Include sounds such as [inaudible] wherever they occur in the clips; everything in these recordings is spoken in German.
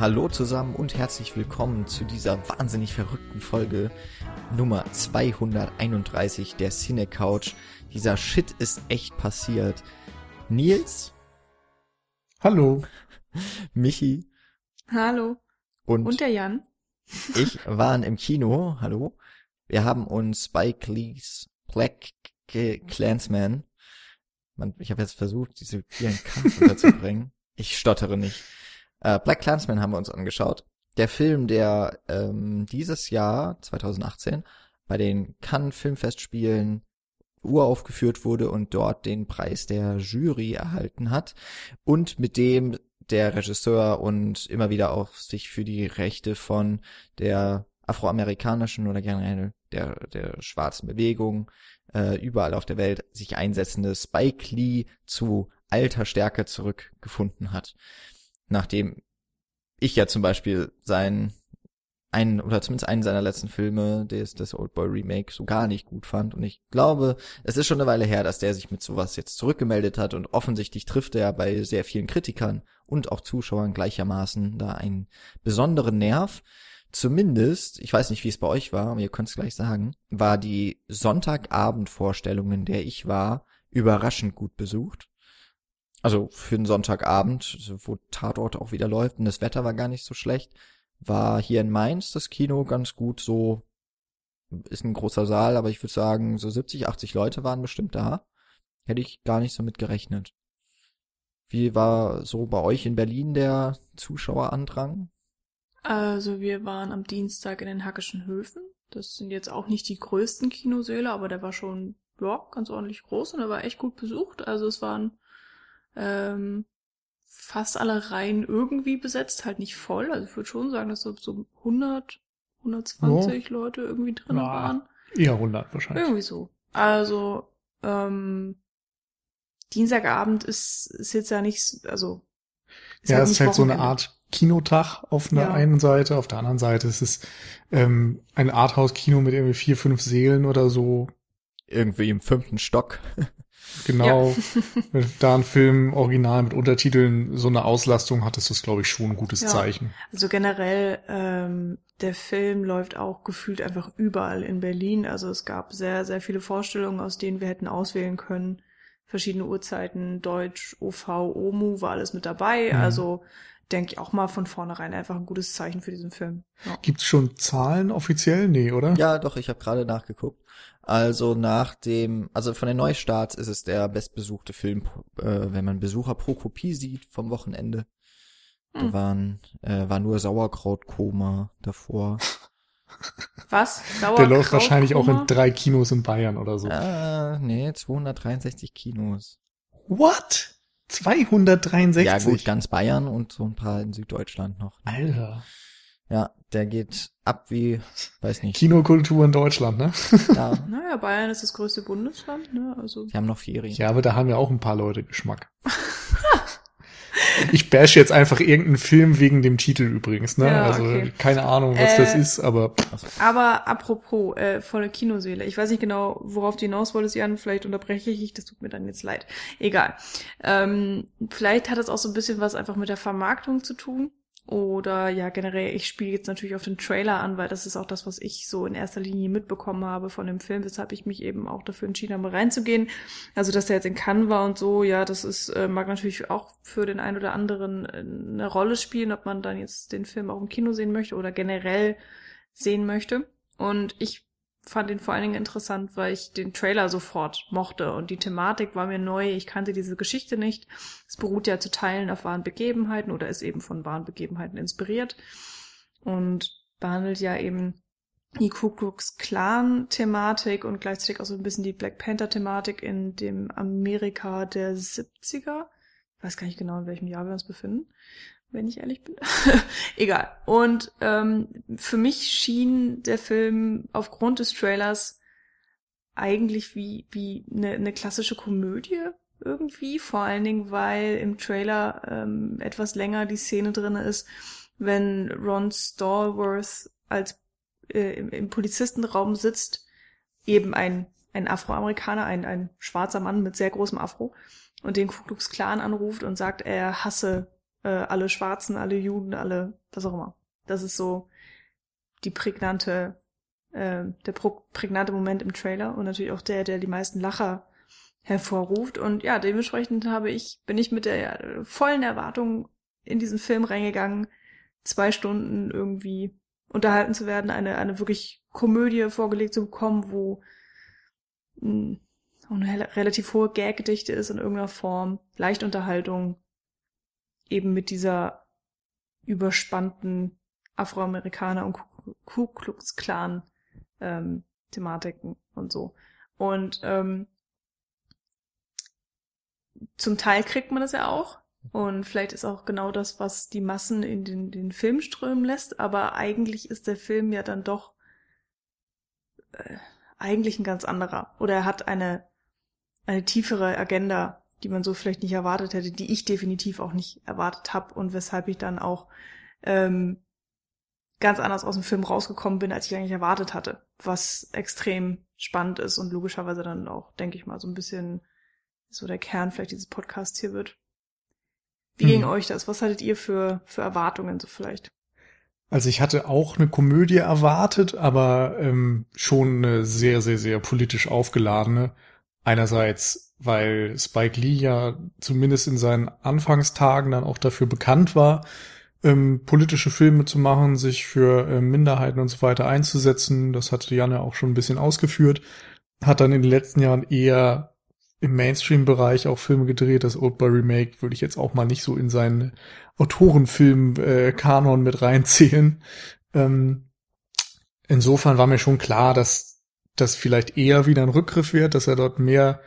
Hallo zusammen und herzlich willkommen zu dieser wahnsinnig verrückten Folge Nummer 231 der Cine Couch. Dieser Shit ist echt passiert. Nils. Hallo. Michi. Hallo. Und, und der Jan. [laughs] Ich waren im Kino. Hallo. Wir haben uns Spike Lee's Black Clansman. Man, ich habe jetzt versucht, diese vielen Kampf unterzubringen. [laughs] Ich stottere nicht. Äh, Black Clansman haben wir uns angeschaut. Der Film, der ähm, dieses Jahr, 2018, bei den Cannes Filmfestspielen uraufgeführt wurde und dort den Preis der Jury erhalten hat und mit dem der Regisseur und immer wieder auch sich für die Rechte von der afroamerikanischen oder generell der, der schwarzen Bewegung äh, überall auf der Welt sich einsetzende Spike Lee zu alter Stärke zurückgefunden hat. Nachdem ich ja zum Beispiel sein einen oder zumindest einen seiner letzten Filme, des, des Old Boy Remake, so gar nicht gut fand. Und ich glaube, es ist schon eine Weile her, dass der sich mit sowas jetzt zurückgemeldet hat und offensichtlich trifft er bei sehr vielen Kritikern und auch Zuschauern gleichermaßen da einen besonderen Nerv. Zumindest, ich weiß nicht, wie es bei euch war, aber ihr könnt es gleich sagen, war die Sonntagabendvorstellung, in der ich war, überraschend gut besucht. Also für einen Sonntagabend, wo Tatort auch wieder läuft und das Wetter war gar nicht so schlecht, war hier in Mainz das Kino ganz gut so, ist ein großer Saal, aber ich würde sagen, so 70, 80 Leute waren bestimmt da. Hätte ich gar nicht so mit gerechnet. Wie war so bei euch in Berlin der Zuschauerandrang? Also wir waren am Dienstag in den Hackischen Höfen. Das sind jetzt auch nicht die größten Kinosäle, aber der war schon ja, ganz ordentlich groß und er war echt gut besucht. Also es waren ähm, fast alle Reihen irgendwie besetzt, halt nicht voll. Also ich würde schon sagen, dass so, so 100, 120 oh. Leute irgendwie drin ja, waren. Eher 100 wahrscheinlich. Irgendwie so. Also ähm, Dienstagabend ist, ist jetzt ja nicht, also ja, halt es ist halt so eine Art Kinotag auf einer ja. einen Seite, auf der anderen Seite ist es ähm, ein Arthouse-Kino mit irgendwie vier, fünf Seelen oder so. Irgendwie im fünften Stock. Genau. Ja. [laughs] Wenn da ein Film original mit Untertiteln so eine Auslastung hat, ist das, glaube ich, schon ein gutes ja. Zeichen. Also generell, ähm, der Film läuft auch gefühlt einfach überall in Berlin. Also es gab sehr, sehr viele Vorstellungen, aus denen wir hätten auswählen können. Verschiedene Uhrzeiten, Deutsch, OV, OMU, war alles mit dabei. Mhm. Also denke ich auch mal von vornherein einfach ein gutes Zeichen für diesen Film. Ja. Gibt es schon Zahlen offiziell? Nee, oder? Ja, doch, ich habe gerade nachgeguckt. Also nach dem, also von den Neustarts ist es der bestbesuchte Film, äh, wenn man Besucher pro Kopie sieht vom Wochenende. Hm. Da waren, äh, war nur Sauerkrautkoma davor. [laughs] Was? Sauerkraut Der läuft wahrscheinlich auch in drei Kinos in Bayern oder so. Ah, nee, 263 Kinos. What? 263? Ja gut, ganz Bayern und so ein paar in Süddeutschland noch. Alter. Ja, der geht ab wie, weiß nicht. Kinokultur in Deutschland, ne? Ja. [laughs] naja, Bayern ist das größte Bundesland, ne? Also. Die haben noch Ferien. Ja, aber da haben ja auch ein paar Leute Geschmack. [laughs] ich bash jetzt einfach irgendeinen Film wegen dem Titel übrigens, ne? Ja, also okay. keine Ahnung, was äh, das ist, aber. Aber apropos äh, volle Kinoseele, ich weiß nicht genau, worauf du hinaus wolltest, Jan. Vielleicht unterbreche ich dich, das tut mir dann jetzt leid. Egal. Ähm, vielleicht hat es auch so ein bisschen was einfach mit der Vermarktung zu tun. Oder ja, generell, ich spiele jetzt natürlich auf den Trailer an, weil das ist auch das, was ich so in erster Linie mitbekommen habe von dem Film, weshalb ich mich eben auch dafür entschieden habe, reinzugehen. Also, dass der jetzt in Cannes war und so, ja, das ist, äh, mag natürlich auch für den einen oder anderen äh, eine Rolle spielen, ob man dann jetzt den Film auch im Kino sehen möchte oder generell sehen möchte. Und ich fand ihn vor allen Dingen interessant, weil ich den Trailer sofort mochte und die Thematik war mir neu. Ich kannte diese Geschichte nicht. Es beruht ja zu Teilen auf wahren Begebenheiten oder ist eben von wahren Begebenheiten inspiriert und behandelt ja eben die Ku Klux Klan Thematik und gleichzeitig auch so ein bisschen die Black Panther Thematik in dem Amerika der 70er. Ich weiß gar nicht genau, in welchem Jahr wir uns befinden wenn ich ehrlich bin. [laughs] Egal. Und ähm, für mich schien der Film aufgrund des Trailers eigentlich wie wie eine, eine klassische Komödie irgendwie. Vor allen Dingen, weil im Trailer ähm, etwas länger die Szene drinne ist, wenn Ron Stallworth als äh, im, im Polizistenraum sitzt, eben ein ein Afroamerikaner, ein, ein schwarzer Mann mit sehr großem Afro und den Ku Klux Klan anruft und sagt, er hasse äh, alle Schwarzen, alle Juden, alle, was auch immer. Das ist so die prägnante, äh, der prägnante Moment im Trailer und natürlich auch der, der die meisten Lacher hervorruft. Und ja, dementsprechend habe ich, bin ich mit der vollen Erwartung in diesen Film reingegangen, zwei Stunden irgendwie unterhalten zu werden, eine, eine wirklich Komödie vorgelegt zu bekommen, wo mh, hm, eine relativ hohe Gagdichte ist in irgendeiner Form, leicht Unterhaltung, eben mit dieser überspannten Afroamerikaner und Ku Klux Klan ähm, Thematiken und so. Und ähm, zum Teil kriegt man das ja auch. Und vielleicht ist auch genau das, was die Massen in den, den Film strömen lässt. Aber eigentlich ist der Film ja dann doch äh, eigentlich ein ganz anderer. Oder er hat eine, eine tiefere Agenda, die man so vielleicht nicht erwartet hätte, die ich definitiv auch nicht erwartet habe und weshalb ich dann auch ähm, ganz anders aus dem Film rausgekommen bin, als ich eigentlich erwartet hatte. Was extrem spannend ist und logischerweise dann auch, denke ich mal, so ein bisschen so der Kern vielleicht dieses Podcasts hier wird. Wie ging hm. euch das? Was hattet ihr für, für Erwartungen so vielleicht? Also ich hatte auch eine Komödie erwartet, aber ähm, schon eine sehr, sehr, sehr politisch aufgeladene. Einerseits, weil Spike Lee ja zumindest in seinen Anfangstagen dann auch dafür bekannt war, ähm, politische Filme zu machen, sich für äh, Minderheiten und so weiter einzusetzen. Das hatte Janne auch schon ein bisschen ausgeführt. Hat dann in den letzten Jahren eher im Mainstream-Bereich auch Filme gedreht. Das Old Boy Remake würde ich jetzt auch mal nicht so in seinen Autorenfilm-Kanon äh, mit reinzählen. Ähm, insofern war mir schon klar, dass das vielleicht eher wieder ein Rückgriff wird, dass er dort mehr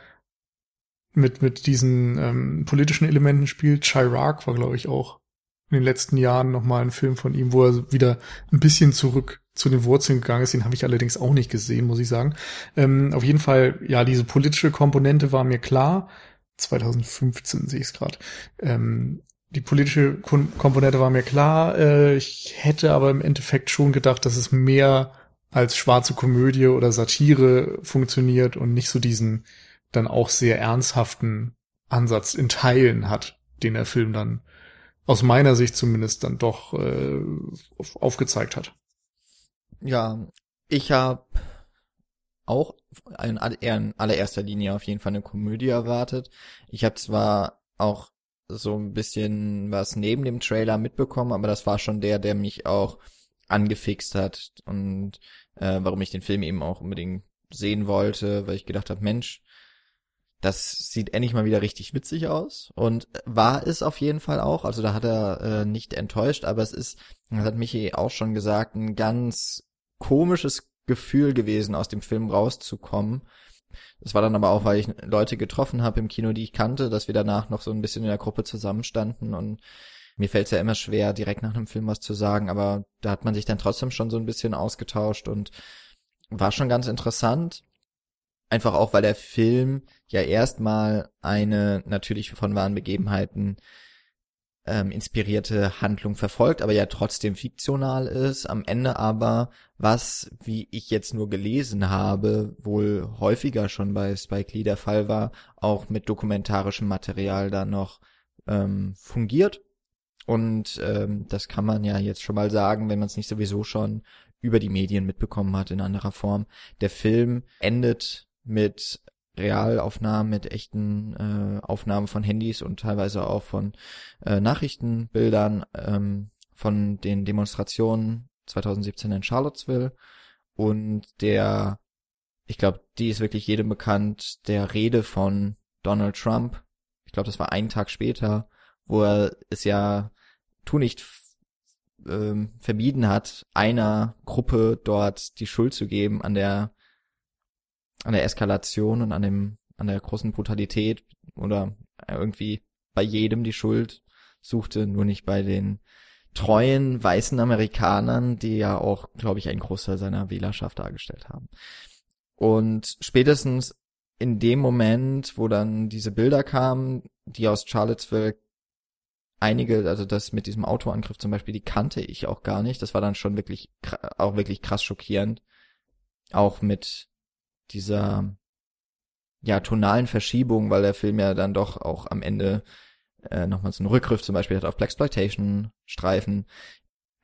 mit, mit diesen ähm, politischen Elementen spielt. Chirac war, glaube ich, auch in den letzten Jahren nochmal ein Film von ihm, wo er wieder ein bisschen zurück zu den Wurzeln gegangen ist. Den habe ich allerdings auch nicht gesehen, muss ich sagen. Ähm, auf jeden Fall, ja, diese politische Komponente war mir klar. 2015 sehe ich es gerade. Ähm, die politische Komponente war mir klar. Äh, ich hätte aber im Endeffekt schon gedacht, dass es mehr als schwarze Komödie oder Satire funktioniert und nicht so diesen dann auch sehr ernsthaften Ansatz in Teilen hat, den der Film dann aus meiner Sicht zumindest dann doch äh, aufgezeigt hat. Ja, ich habe auch in, in allererster Linie auf jeden Fall eine Komödie erwartet. Ich habe zwar auch so ein bisschen was neben dem Trailer mitbekommen, aber das war schon der, der mich auch angefixt hat und äh, warum ich den Film eben auch unbedingt sehen wollte, weil ich gedacht habe, Mensch, das sieht endlich mal wieder richtig witzig aus und war es auf jeden Fall auch. Also da hat er äh, nicht enttäuscht, aber es ist, das hat Michi auch schon gesagt, ein ganz komisches Gefühl gewesen, aus dem Film rauszukommen. Das war dann aber auch, weil ich Leute getroffen habe im Kino, die ich kannte, dass wir danach noch so ein bisschen in der Gruppe zusammenstanden und mir fällt es ja immer schwer, direkt nach einem Film was zu sagen, aber da hat man sich dann trotzdem schon so ein bisschen ausgetauscht und war schon ganz interessant. Einfach auch, weil der Film ja erstmal eine natürlich von wahren Begebenheiten ähm, inspirierte Handlung verfolgt, aber ja trotzdem fiktional ist. Am Ende aber, was, wie ich jetzt nur gelesen habe, wohl häufiger schon bei Spike Lee der Fall war, auch mit dokumentarischem Material da noch ähm, fungiert. Und ähm, das kann man ja jetzt schon mal sagen, wenn man es nicht sowieso schon über die Medien mitbekommen hat in anderer Form. Der Film endet mit Realaufnahmen, mit echten äh, Aufnahmen von Handys und teilweise auch von äh, Nachrichtenbildern ähm, von den Demonstrationen 2017 in Charlottesville und der, ich glaube, die ist wirklich jedem bekannt, der Rede von Donald Trump. Ich glaube, das war einen Tag später, wo er es ja tu nicht ähm, vermieden hat, einer Gruppe dort die Schuld zu geben an der an der Eskalation und an dem, an der großen Brutalität oder irgendwie bei jedem die Schuld suchte, nur nicht bei den treuen weißen Amerikanern, die ja auch, glaube ich, ein Großteil seiner Wählerschaft dargestellt haben. Und spätestens in dem Moment, wo dann diese Bilder kamen, die aus Charlottesville einige, also das mit diesem Autoangriff zum Beispiel, die kannte ich auch gar nicht. Das war dann schon wirklich, auch wirklich krass schockierend. Auch mit dieser ja tonalen Verschiebung, weil der Film ja dann doch auch am Ende äh, nochmal so einen Rückgriff zum Beispiel hat auf Blaxploitation Streifen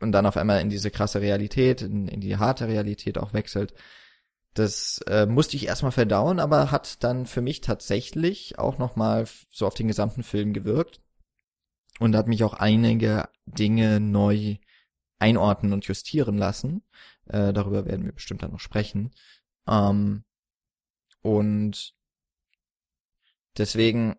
und dann auf einmal in diese krasse Realität, in, in die harte Realität auch wechselt. Das äh, musste ich erstmal verdauen, aber hat dann für mich tatsächlich auch nochmal so auf den gesamten Film gewirkt und hat mich auch einige Dinge neu einordnen und justieren lassen. Äh, darüber werden wir bestimmt dann noch sprechen. Ähm, und deswegen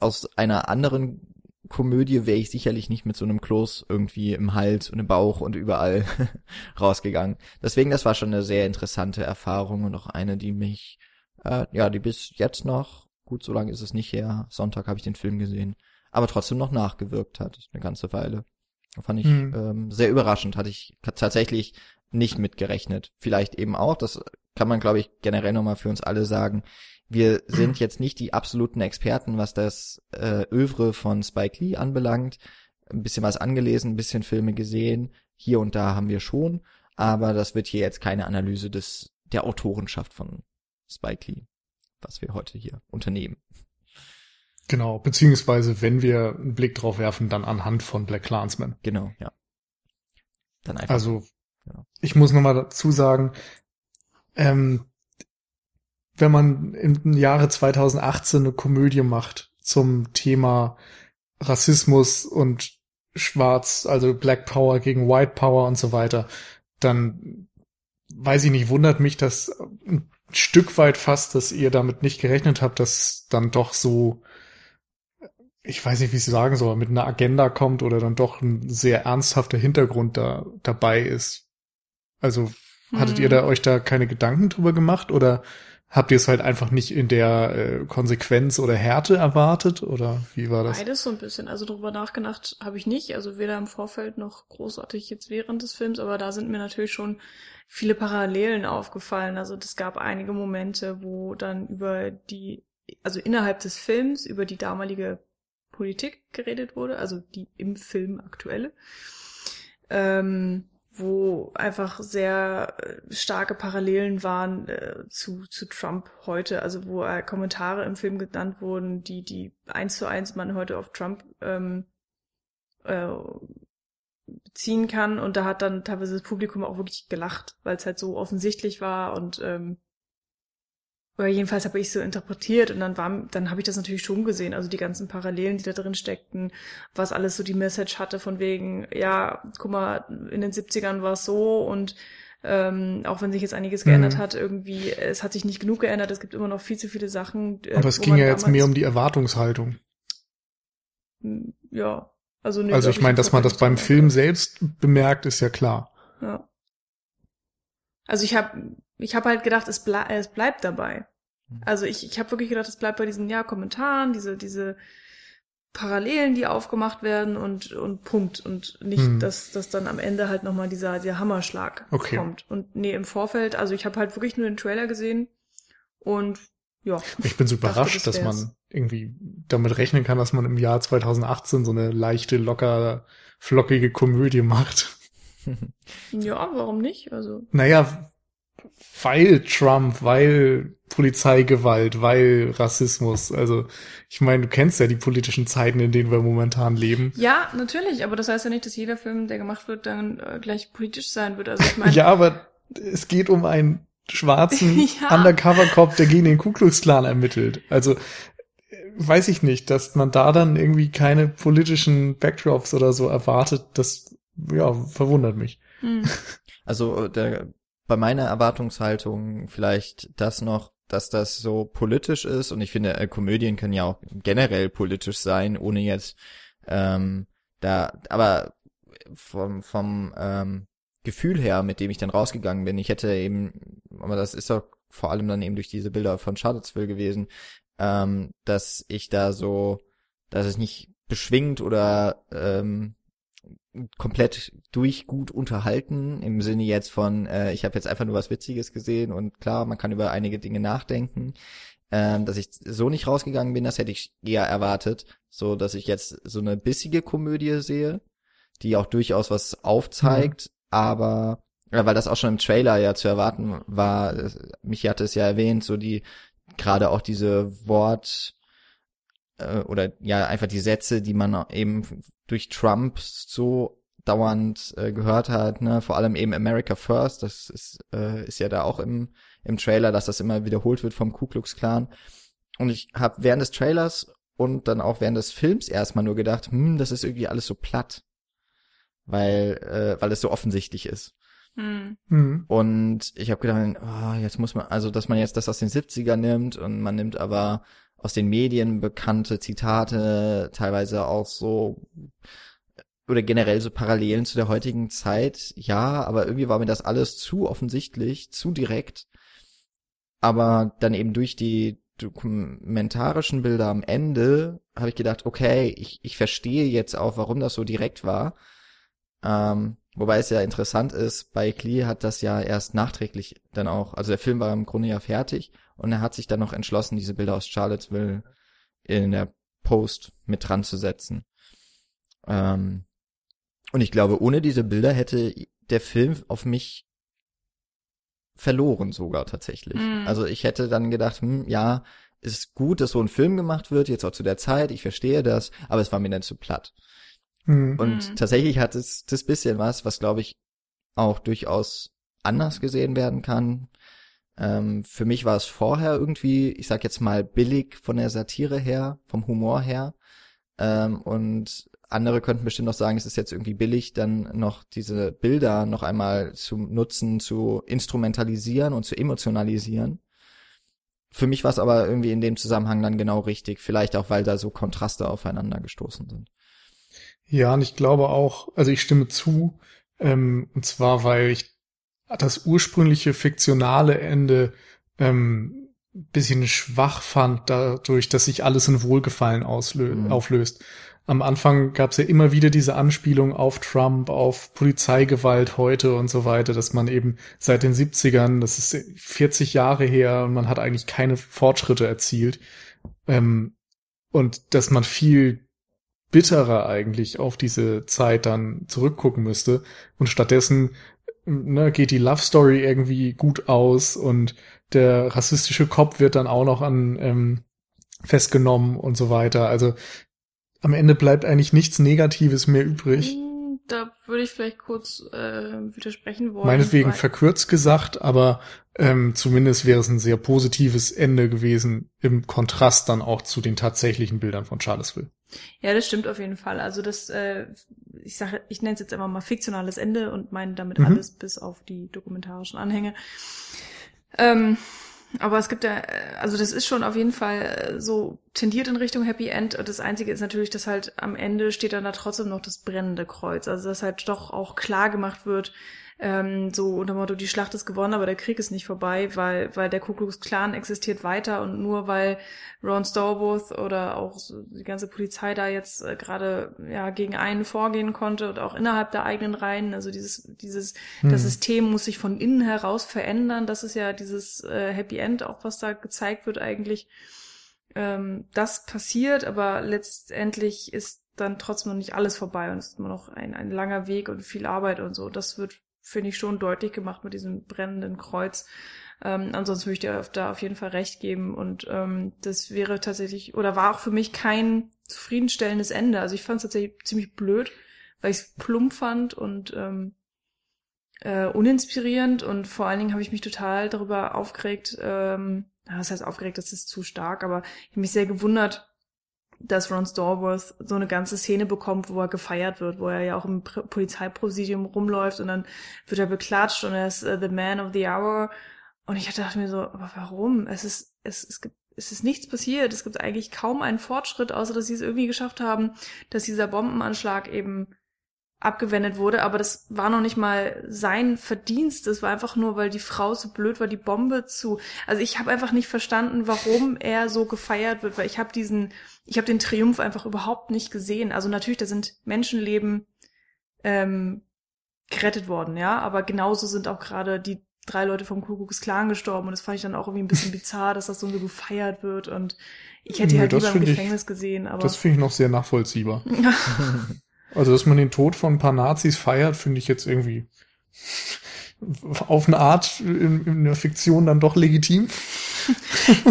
aus einer anderen Komödie wäre ich sicherlich nicht mit so einem Kloß irgendwie im Hals und im Bauch und überall [laughs] rausgegangen. Deswegen, das war schon eine sehr interessante Erfahrung und auch eine, die mich, äh, ja, die bis jetzt noch, gut, so lange ist es nicht her, Sonntag habe ich den Film gesehen, aber trotzdem noch nachgewirkt hat, eine ganze Weile. Fand ich mhm. ähm, sehr überraschend, hatte ich tatsächlich nicht mitgerechnet. Vielleicht eben auch, das kann man, glaube ich, generell nochmal für uns alle sagen. Wir sind [clears throat] jetzt nicht die absoluten Experten, was das äh, Övre von Spike Lee anbelangt. Ein bisschen was angelesen, ein bisschen Filme gesehen. Hier und da haben wir schon. Aber das wird hier jetzt keine Analyse des, der Autorenschaft von Spike Lee, was wir heute hier unternehmen. Genau, beziehungsweise wenn wir einen Blick drauf werfen, dann anhand von Black Clansman. Genau, ja. Dann einfach. Also, genau. ich muss nochmal dazu sagen, ähm, wenn man im Jahre 2018 eine Komödie macht zum Thema Rassismus und Schwarz, also Black Power gegen White Power und so weiter, dann weiß ich nicht, wundert mich das ein Stück weit fast, dass ihr damit nicht gerechnet habt, dass dann doch so, ich weiß nicht, wie ich es sagen soll, mit einer Agenda kommt oder dann doch ein sehr ernsthafter Hintergrund da dabei ist. Also hattet hm. ihr da euch da keine Gedanken drüber gemacht oder Habt ihr es halt einfach nicht in der äh, Konsequenz oder Härte erwartet oder wie war das? Beides so ein bisschen. Also darüber nachgedacht habe ich nicht. Also weder im Vorfeld noch großartig jetzt während des Films, aber da sind mir natürlich schon viele Parallelen aufgefallen. Also es gab einige Momente, wo dann über die, also innerhalb des Films über die damalige Politik geredet wurde, also die im Film aktuelle. Ähm, wo einfach sehr äh, starke Parallelen waren äh, zu, zu Trump heute, also wo äh, Kommentare im Film genannt wurden, die, die eins zu eins man heute auf Trump ähm, äh, beziehen kann. Und da hat dann teilweise das Publikum auch wirklich gelacht, weil es halt so offensichtlich war und ähm, oder jedenfalls habe ich so interpretiert und dann war, dann habe ich das natürlich schon gesehen, also die ganzen Parallelen, die da drin steckten, was alles so die Message hatte von wegen, ja, guck mal, in den 70ern war es so und ähm, auch wenn sich jetzt einiges geändert mhm. hat, irgendwie, es hat sich nicht genug geändert, es gibt immer noch viel zu viele Sachen. Äh, Aber es ging ja jetzt mehr um die Erwartungshaltung. Hm, ja, also nee, Also ich meine, dass man das beim Film selbst bemerkt, ist ja klar. Ja. Also ich habe ich habe halt gedacht, es, ble es bleibt dabei. Mhm. Also ich, ich habe wirklich gedacht, es bleibt bei diesen ja Kommentaren, diese diese Parallelen, die aufgemacht werden und und Punkt und nicht, hm. dass dass dann am Ende halt nochmal dieser der Hammerschlag okay. kommt. Und nee, im Vorfeld, also ich habe halt wirklich nur den Trailer gesehen und ja. Ich bin so überrascht, das dass man irgendwie damit rechnen kann, dass man im Jahr 2018 so eine leichte, locker, flockige Komödie macht. ja, warum nicht? Also. Naja, weil Trump, weil Polizeigewalt, weil Rassismus. Also ich meine, du kennst ja die politischen Zeiten, in denen wir momentan leben. Ja, natürlich, aber das heißt ja nicht, dass jeder Film, der gemacht wird, dann äh, gleich politisch sein wird. Also ich [laughs] meine. ja, aber es geht um einen schwarzen [laughs] ja. Undercover-Cop, der gegen den Ku Klux Klan ermittelt. Also weiß ich nicht, dass man da dann irgendwie keine politischen Backdrops oder so erwartet, das ja verwundert mich. Hm. Also der bei meiner Erwartungshaltung vielleicht das noch, dass das so politisch ist. Und ich finde, äh, Komödien können ja auch generell politisch sein, ohne jetzt ähm, da, aber vom, vom ähm, Gefühl her, mit dem ich dann rausgegangen bin, ich hätte eben, aber das ist doch vor allem dann eben durch diese Bilder von Charlottesville gewesen, ähm, dass ich da so, dass es nicht beschwingt oder ähm, komplett durch gut unterhalten, im Sinne jetzt von, äh, ich habe jetzt einfach nur was Witziges gesehen und klar, man kann über einige Dinge nachdenken. Ähm, dass ich so nicht rausgegangen bin, das hätte ich eher erwartet, so dass ich jetzt so eine bissige Komödie sehe, die auch durchaus was aufzeigt, mhm. aber ja, weil das auch schon im Trailer ja zu erwarten war, Michi hatte es ja erwähnt, so die gerade auch diese Wort äh, oder ja einfach die Sätze, die man eben durch Trump so dauernd äh, gehört hat, ne, vor allem eben America First, das ist, äh, ist ja da auch im, im Trailer, dass das immer wiederholt wird vom Ku Klux Klan. Und ich habe während des Trailers und dann auch während des Films erstmal nur gedacht, hm, das ist irgendwie alles so platt, weil äh, weil es so offensichtlich ist. Hm. Mhm. Und ich habe gedacht, oh, jetzt muss man, also dass man jetzt das aus den 70ern nimmt und man nimmt aber aus den Medien bekannte Zitate, teilweise auch so oder generell so Parallelen zu der heutigen Zeit, ja, aber irgendwie war mir das alles zu offensichtlich, zu direkt. Aber dann eben durch die dokumentarischen Bilder am Ende habe ich gedacht, okay, ich, ich verstehe jetzt auch, warum das so direkt war. Ähm, wobei es ja interessant ist, bei Klee hat das ja erst nachträglich dann auch, also der Film war im Grunde ja fertig und er hat sich dann noch entschlossen, diese Bilder aus Charlottesville in der Post mit dran zu setzen. Ähm, und ich glaube, ohne diese Bilder hätte der Film auf mich verloren sogar tatsächlich. Mhm. Also ich hätte dann gedacht, hm, ja, ist gut, dass so ein Film gemacht wird, jetzt auch zu der Zeit, ich verstehe das, aber es war mir dann zu platt. Mhm. Und Mhm. tatsächlich hat es das bisschen was, was glaube ich auch durchaus anders gesehen werden kann. Ähm, für mich war es vorher irgendwie, ich sag jetzt mal billig von der Satire her, vom Humor her. Ähm, und andere könnten bestimmt noch sagen, es ist jetzt irgendwie billig, dann noch diese Bilder noch einmal zu nutzen, zu instrumentalisieren und zu emotionalisieren. Für mich war es aber irgendwie in dem Zusammenhang dann genau richtig. Vielleicht auch, weil da so Kontraste aufeinander gestoßen sind. Ja, und ich glaube auch, also ich stimme zu, ähm, und zwar, weil ich das ursprüngliche fiktionale Ende ähm, bisschen schwach fand, dadurch, dass sich alles in Wohlgefallen Mhm. auflöst. Am Anfang gab es ja immer wieder diese Anspielung auf Trump, auf Polizeigewalt heute und so weiter, dass man eben seit den 70ern, das ist 40 Jahre her und man hat eigentlich keine Fortschritte erzielt. Ähm, und dass man viel bitterer eigentlich auf diese Zeit dann zurückgucken müsste. Und stattdessen ne, geht die Love Story irgendwie gut aus und der rassistische Cop wird dann auch noch an ähm, festgenommen und so weiter. Also am Ende bleibt eigentlich nichts Negatives mehr übrig. Da würde ich vielleicht kurz äh, widersprechen wollen. Meinetwegen weil- verkürzt gesagt, aber ähm, zumindest wäre es ein sehr positives Ende gewesen im Kontrast dann auch zu den tatsächlichen Bildern von Charlottesville. Ja, das stimmt auf jeden Fall. Also das, äh, ich sage, ich nenne es jetzt einfach mal fiktionales Ende und meine damit Mhm. alles bis auf die dokumentarischen Anhänge. Ähm, aber es gibt ja, also das ist schon auf jeden Fall äh, so tendiert in Richtung Happy End. Und das Einzige ist natürlich, dass halt am Ende steht dann da trotzdem noch das brennende Kreuz. Also dass halt doch auch klar gemacht wird, ähm, so unter dem Motto, die Schlacht ist gewonnen, aber der Krieg ist nicht vorbei, weil, weil der Ku Klux Klan existiert weiter und nur weil Ron Stallworth oder auch die ganze Polizei da jetzt äh, gerade ja gegen einen vorgehen konnte und auch innerhalb der eigenen Reihen, also dieses dieses Hm. das System muss sich von innen heraus verändern. Das ist ja dieses äh, Happy End auch, was da gezeigt wird eigentlich. Ähm, das passiert, aber letztendlich ist dann trotzdem noch nicht alles vorbei und es ist immer noch ein, ein langer Weg und viel Arbeit und so. Das wird, finde ich, schon deutlich gemacht mit diesem brennenden Kreuz. Ähm, ansonsten würde ich dir da auf jeden Fall recht geben. Und ähm, das wäre tatsächlich, oder war auch für mich kein zufriedenstellendes Ende. Also ich fand es tatsächlich ziemlich blöd, weil ich es plump fand und ähm, äh, uninspirierend und vor allen Dingen habe ich mich total darüber aufgeregt, ähm, das heißt aufgeregt, das ist zu stark, aber ich habe mich sehr gewundert, dass Ron Stallworth so eine ganze Szene bekommt, wo er gefeiert wird, wo er ja auch im Pr- Polizeipräsidium rumläuft und dann wird er beklatscht und er ist äh, the man of the hour und ich dachte mir so, aber warum? Es ist es, es gibt es ist nichts passiert. Es gibt eigentlich kaum einen Fortschritt, außer dass sie es irgendwie geschafft haben, dass dieser Bombenanschlag eben abgewendet wurde, aber das war noch nicht mal sein Verdienst. Das war einfach nur, weil die Frau so blöd war, die Bombe zu. Also ich habe einfach nicht verstanden, warum er so gefeiert wird, weil ich habe diesen, ich habe den Triumph einfach überhaupt nicht gesehen. Also natürlich, da sind Menschenleben ähm, gerettet worden, ja, aber genauso sind auch gerade die drei Leute vom Ku Klux Klan gestorben und das fand ich dann auch irgendwie ein bisschen bizarr, dass das so gefeiert wird und ich hätte Nee, halt lieber im find ich- Gefängnis gesehen, aber Das finde ich noch sehr nachvollziehbar. [laughs] [laughs] Also, dass man den Tod von ein paar Nazis feiert, finde ich jetzt irgendwie auf eine Art in, in der Fiktion dann doch legitim.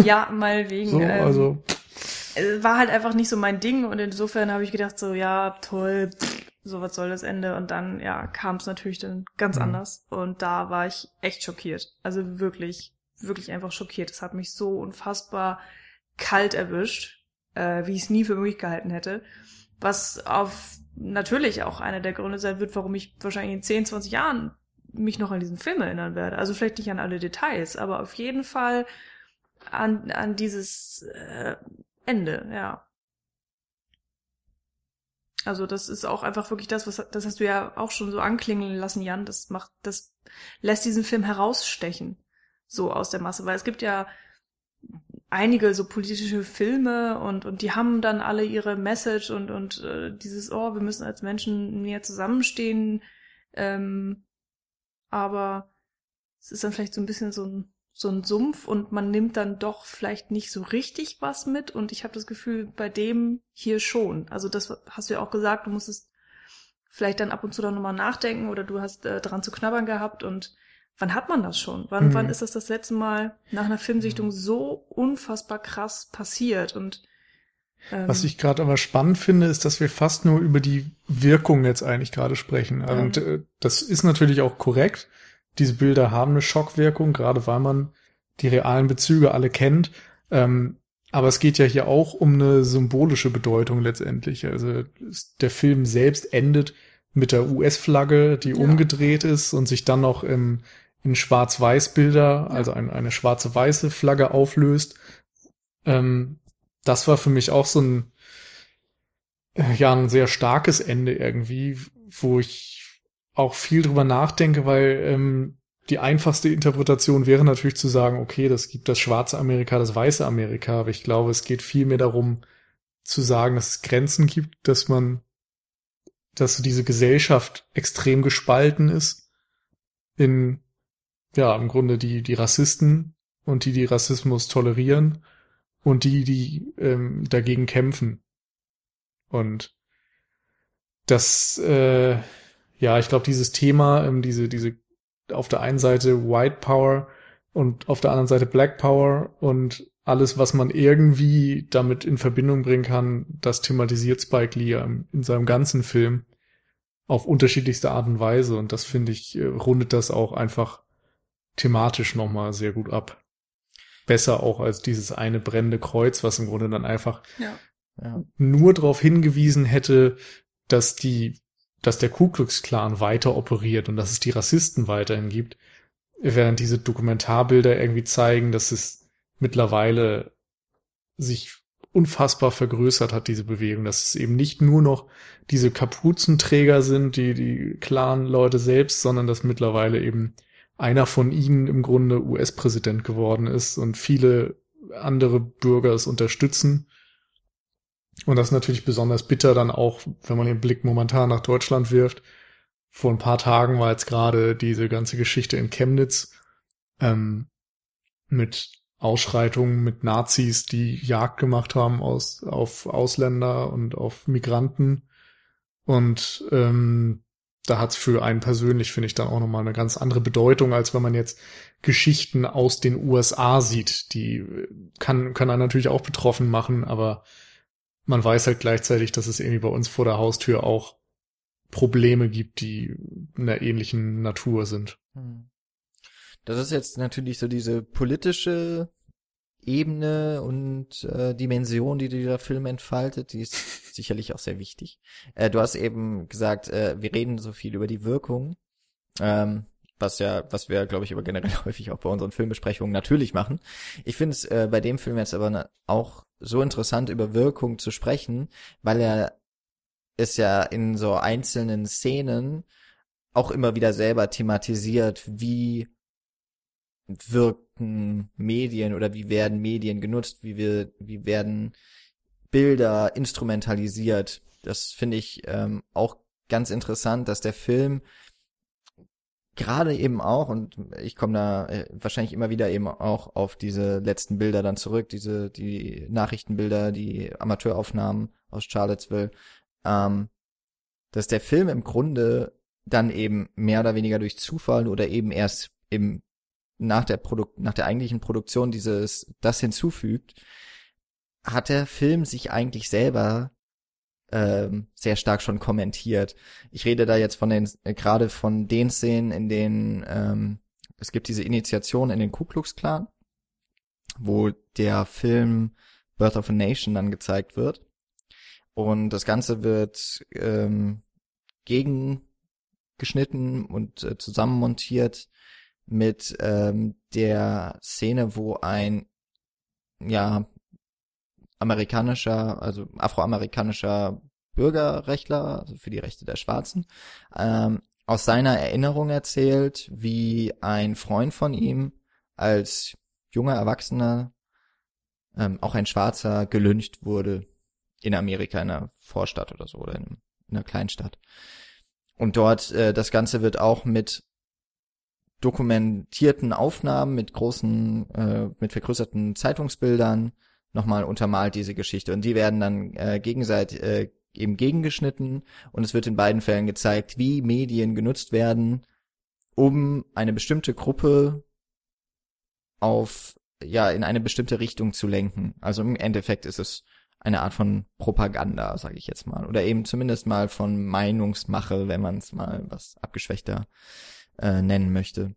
ja, mal wegen. So, ähm, also äh, war halt einfach nicht so mein Ding und insofern habe ich gedacht so, ja, toll, so was soll das Ende und dann, ja, kam es natürlich dann ganz Mhm. anders und da war ich echt schockiert. Also wirklich, wirklich einfach schockiert. Es hat mich so unfassbar kalt erwischt, äh, wie ich es nie für möglich gehalten hätte. Was auf natürlich auch einer der Gründe sein wird, warum ich wahrscheinlich in 10, 20 Jahren mich noch an diesen Film erinnern werde. Also vielleicht nicht an alle Details, aber auf jeden Fall an, an dieses äh, Ende, ja. Also das ist auch einfach wirklich das, was das hast du ja auch schon so anklingen lassen, Jan. Das macht, das lässt diesen Film herausstechen, so aus der Masse, weil es gibt ja einige so politische Filme und und die haben dann alle ihre Message und und äh, dieses oh wir müssen als Menschen näher zusammenstehen, ähm, aber es ist dann vielleicht so ein bisschen so ein so ein Sumpf und man nimmt dann doch vielleicht nicht so richtig was mit und ich habe das Gefühl bei dem hier schon. Also das hast du ja auch gesagt, du musstest vielleicht dann ab und zu dann nochmal nachdenken oder du hast äh, dran zu knabbern gehabt und wann hat man das schon? Wann, Mhm. wann ist das das letzte Mal nach einer Filmsichtung so unfassbar krass passiert und ähm, Was ich gerade aber spannend finde, ist, dass wir fast nur über die Wirkung jetzt eigentlich gerade sprechen. Ja. Und äh, das ist natürlich auch korrekt. Diese Bilder haben eine Schockwirkung, gerade weil man die realen Bezüge alle kennt. Ähm, aber es geht ja hier auch um eine symbolische Bedeutung letztendlich. Also der Film selbst endet mit der US-Flagge, die Ja. umgedreht ist und sich dann noch im, in Schwarz-Weiß-Bilder, also ein, eine schwarze-weiße Flagge auflöst. Ähm, das war für mich auch so ein, äh, ja, ein sehr starkes Ende irgendwie, wo ich auch viel drüber nachdenke, weil ähm, die einfachste Interpretation wäre natürlich zu sagen, okay, das gibt das schwarze Amerika, das weiße Amerika, aber ich glaube, es geht viel mehr darum zu sagen, dass es Grenzen gibt, dass man, dass diese Gesellschaft extrem gespalten ist in, ja, im Grunde die, die Rassisten und die, die Rassismus tolerieren und die, die ähm, dagegen kämpfen. Und das, äh, ja, ich glaube, dieses Thema, ähm, diese, diese auf der einen Seite White Power und auf der anderen Seite Black Power und alles, was man irgendwie damit in Verbindung bringen kann, das thematisiert Spike Lee ähm, in seinem ganzen Film auf unterschiedlichste Art und Weise. Und das finde ich, äh, rundet das auch einfach thematisch nochmal sehr gut ab. Besser auch als dieses eine brennende Kreuz, was im Grunde dann einfach ja. Ja. nur darauf hingewiesen hätte, dass die, dass der Ku Klux Klan weiter operiert und dass es die Rassisten weiterhin gibt, während diese Dokumentarbilder irgendwie zeigen, dass es mittlerweile sich unfassbar vergrößert hat, diese Bewegung, dass es eben nicht nur noch diese Kapuzenträger sind, die, die Clan-Leute selbst, sondern dass mittlerweile eben einer von ihnen im Grunde US-Präsident geworden ist und viele andere Bürger es unterstützen. Und das ist natürlich besonders bitter dann auch, wenn man den Blick momentan nach Deutschland wirft. Vor ein paar Tagen war jetzt gerade diese ganze Geschichte in Chemnitz ähm, mit Ausschreitungen, mit Nazis, die Jagd gemacht haben aus, auf Ausländer und auf Migranten. Und ähm, da hat's für einen persönlich, finde ich, dann auch nochmal eine ganz andere Bedeutung, als wenn man jetzt Geschichten aus den USA sieht. Die äh, kann, kann einen natürlich auch betroffen machen, aber man weiß halt gleichzeitig, dass es irgendwie bei uns vor der Haustür auch Probleme gibt, die einer ähnlichen Natur sind. Hm. Das ist jetzt natürlich so diese politische Ebene und äh, Dimension, die dieser Film entfaltet, die ist [laughs] sicherlich auch sehr wichtig. Äh, du hast eben gesagt, äh, wir reden so viel über die Wirkung, ähm, was ja, was wir, glaube ich, aber generell [laughs] häufig auch bei unseren Filmbesprechungen natürlich machen. Ich finde es äh, bei dem Film jetzt aber ne, auch so interessant, über Wirkung zu sprechen, weil er es ja in so einzelnen Szenen auch immer wieder selber thematisiert, wie wirken Medien oder wie werden Medien genutzt, wie wir, wie werden Bilder instrumentalisiert. Das finde ich ähm, auch ganz interessant, dass der Film gerade eben auch, und ich komme da äh, wahrscheinlich immer wieder eben auch auf diese letzten Bilder dann zurück, diese, die Nachrichtenbilder, die Amateuraufnahmen aus Charlottesville, ähm, dass der Film im Grunde dann eben mehr oder weniger durch Zufall oder eben erst im nach der Produkt nach der eigentlichen Produktion dieses das hinzufügt, hat der Film sich eigentlich selber ähm, sehr stark schon kommentiert. Ich rede da jetzt von den äh, gerade von den Szenen, in denen ähm, es gibt diese Initiation in den Ku Klux Klan, wo der Film Birth of a Nation dann gezeigt wird. Und das Ganze wird ähm, gegengeschnitten und äh, zusammenmontiert mit ähm, der Szene, wo ein ja amerikanischer, also afroamerikanischer Bürgerrechtler, also für die Rechte der Schwarzen, ähm, aus seiner Erinnerung erzählt, wie ein Freund von ihm als junger Erwachsener, ähm, auch ein Schwarzer, gelyncht wurde in Amerika, in einer Vorstadt oder so, oder in, in einer Kleinstadt. Und dort, äh, das Ganze wird auch mit dokumentierten Aufnahmen, mit großen, äh, mit vergrößerten Zeitungsbildern nochmal untermalt diese Geschichte. Und die werden dann äh, gegenseitig äh, eben gegengeschnitten. Und es wird in beiden Fällen gezeigt, wie Medien genutzt werden, um eine bestimmte Gruppe auf ja in eine bestimmte Richtung zu lenken. Also im Endeffekt ist es eine Art von Propaganda, sage ich jetzt mal, oder eben zumindest mal von Meinungsmache, wenn man es mal was abgeschwächter äh, nennen möchte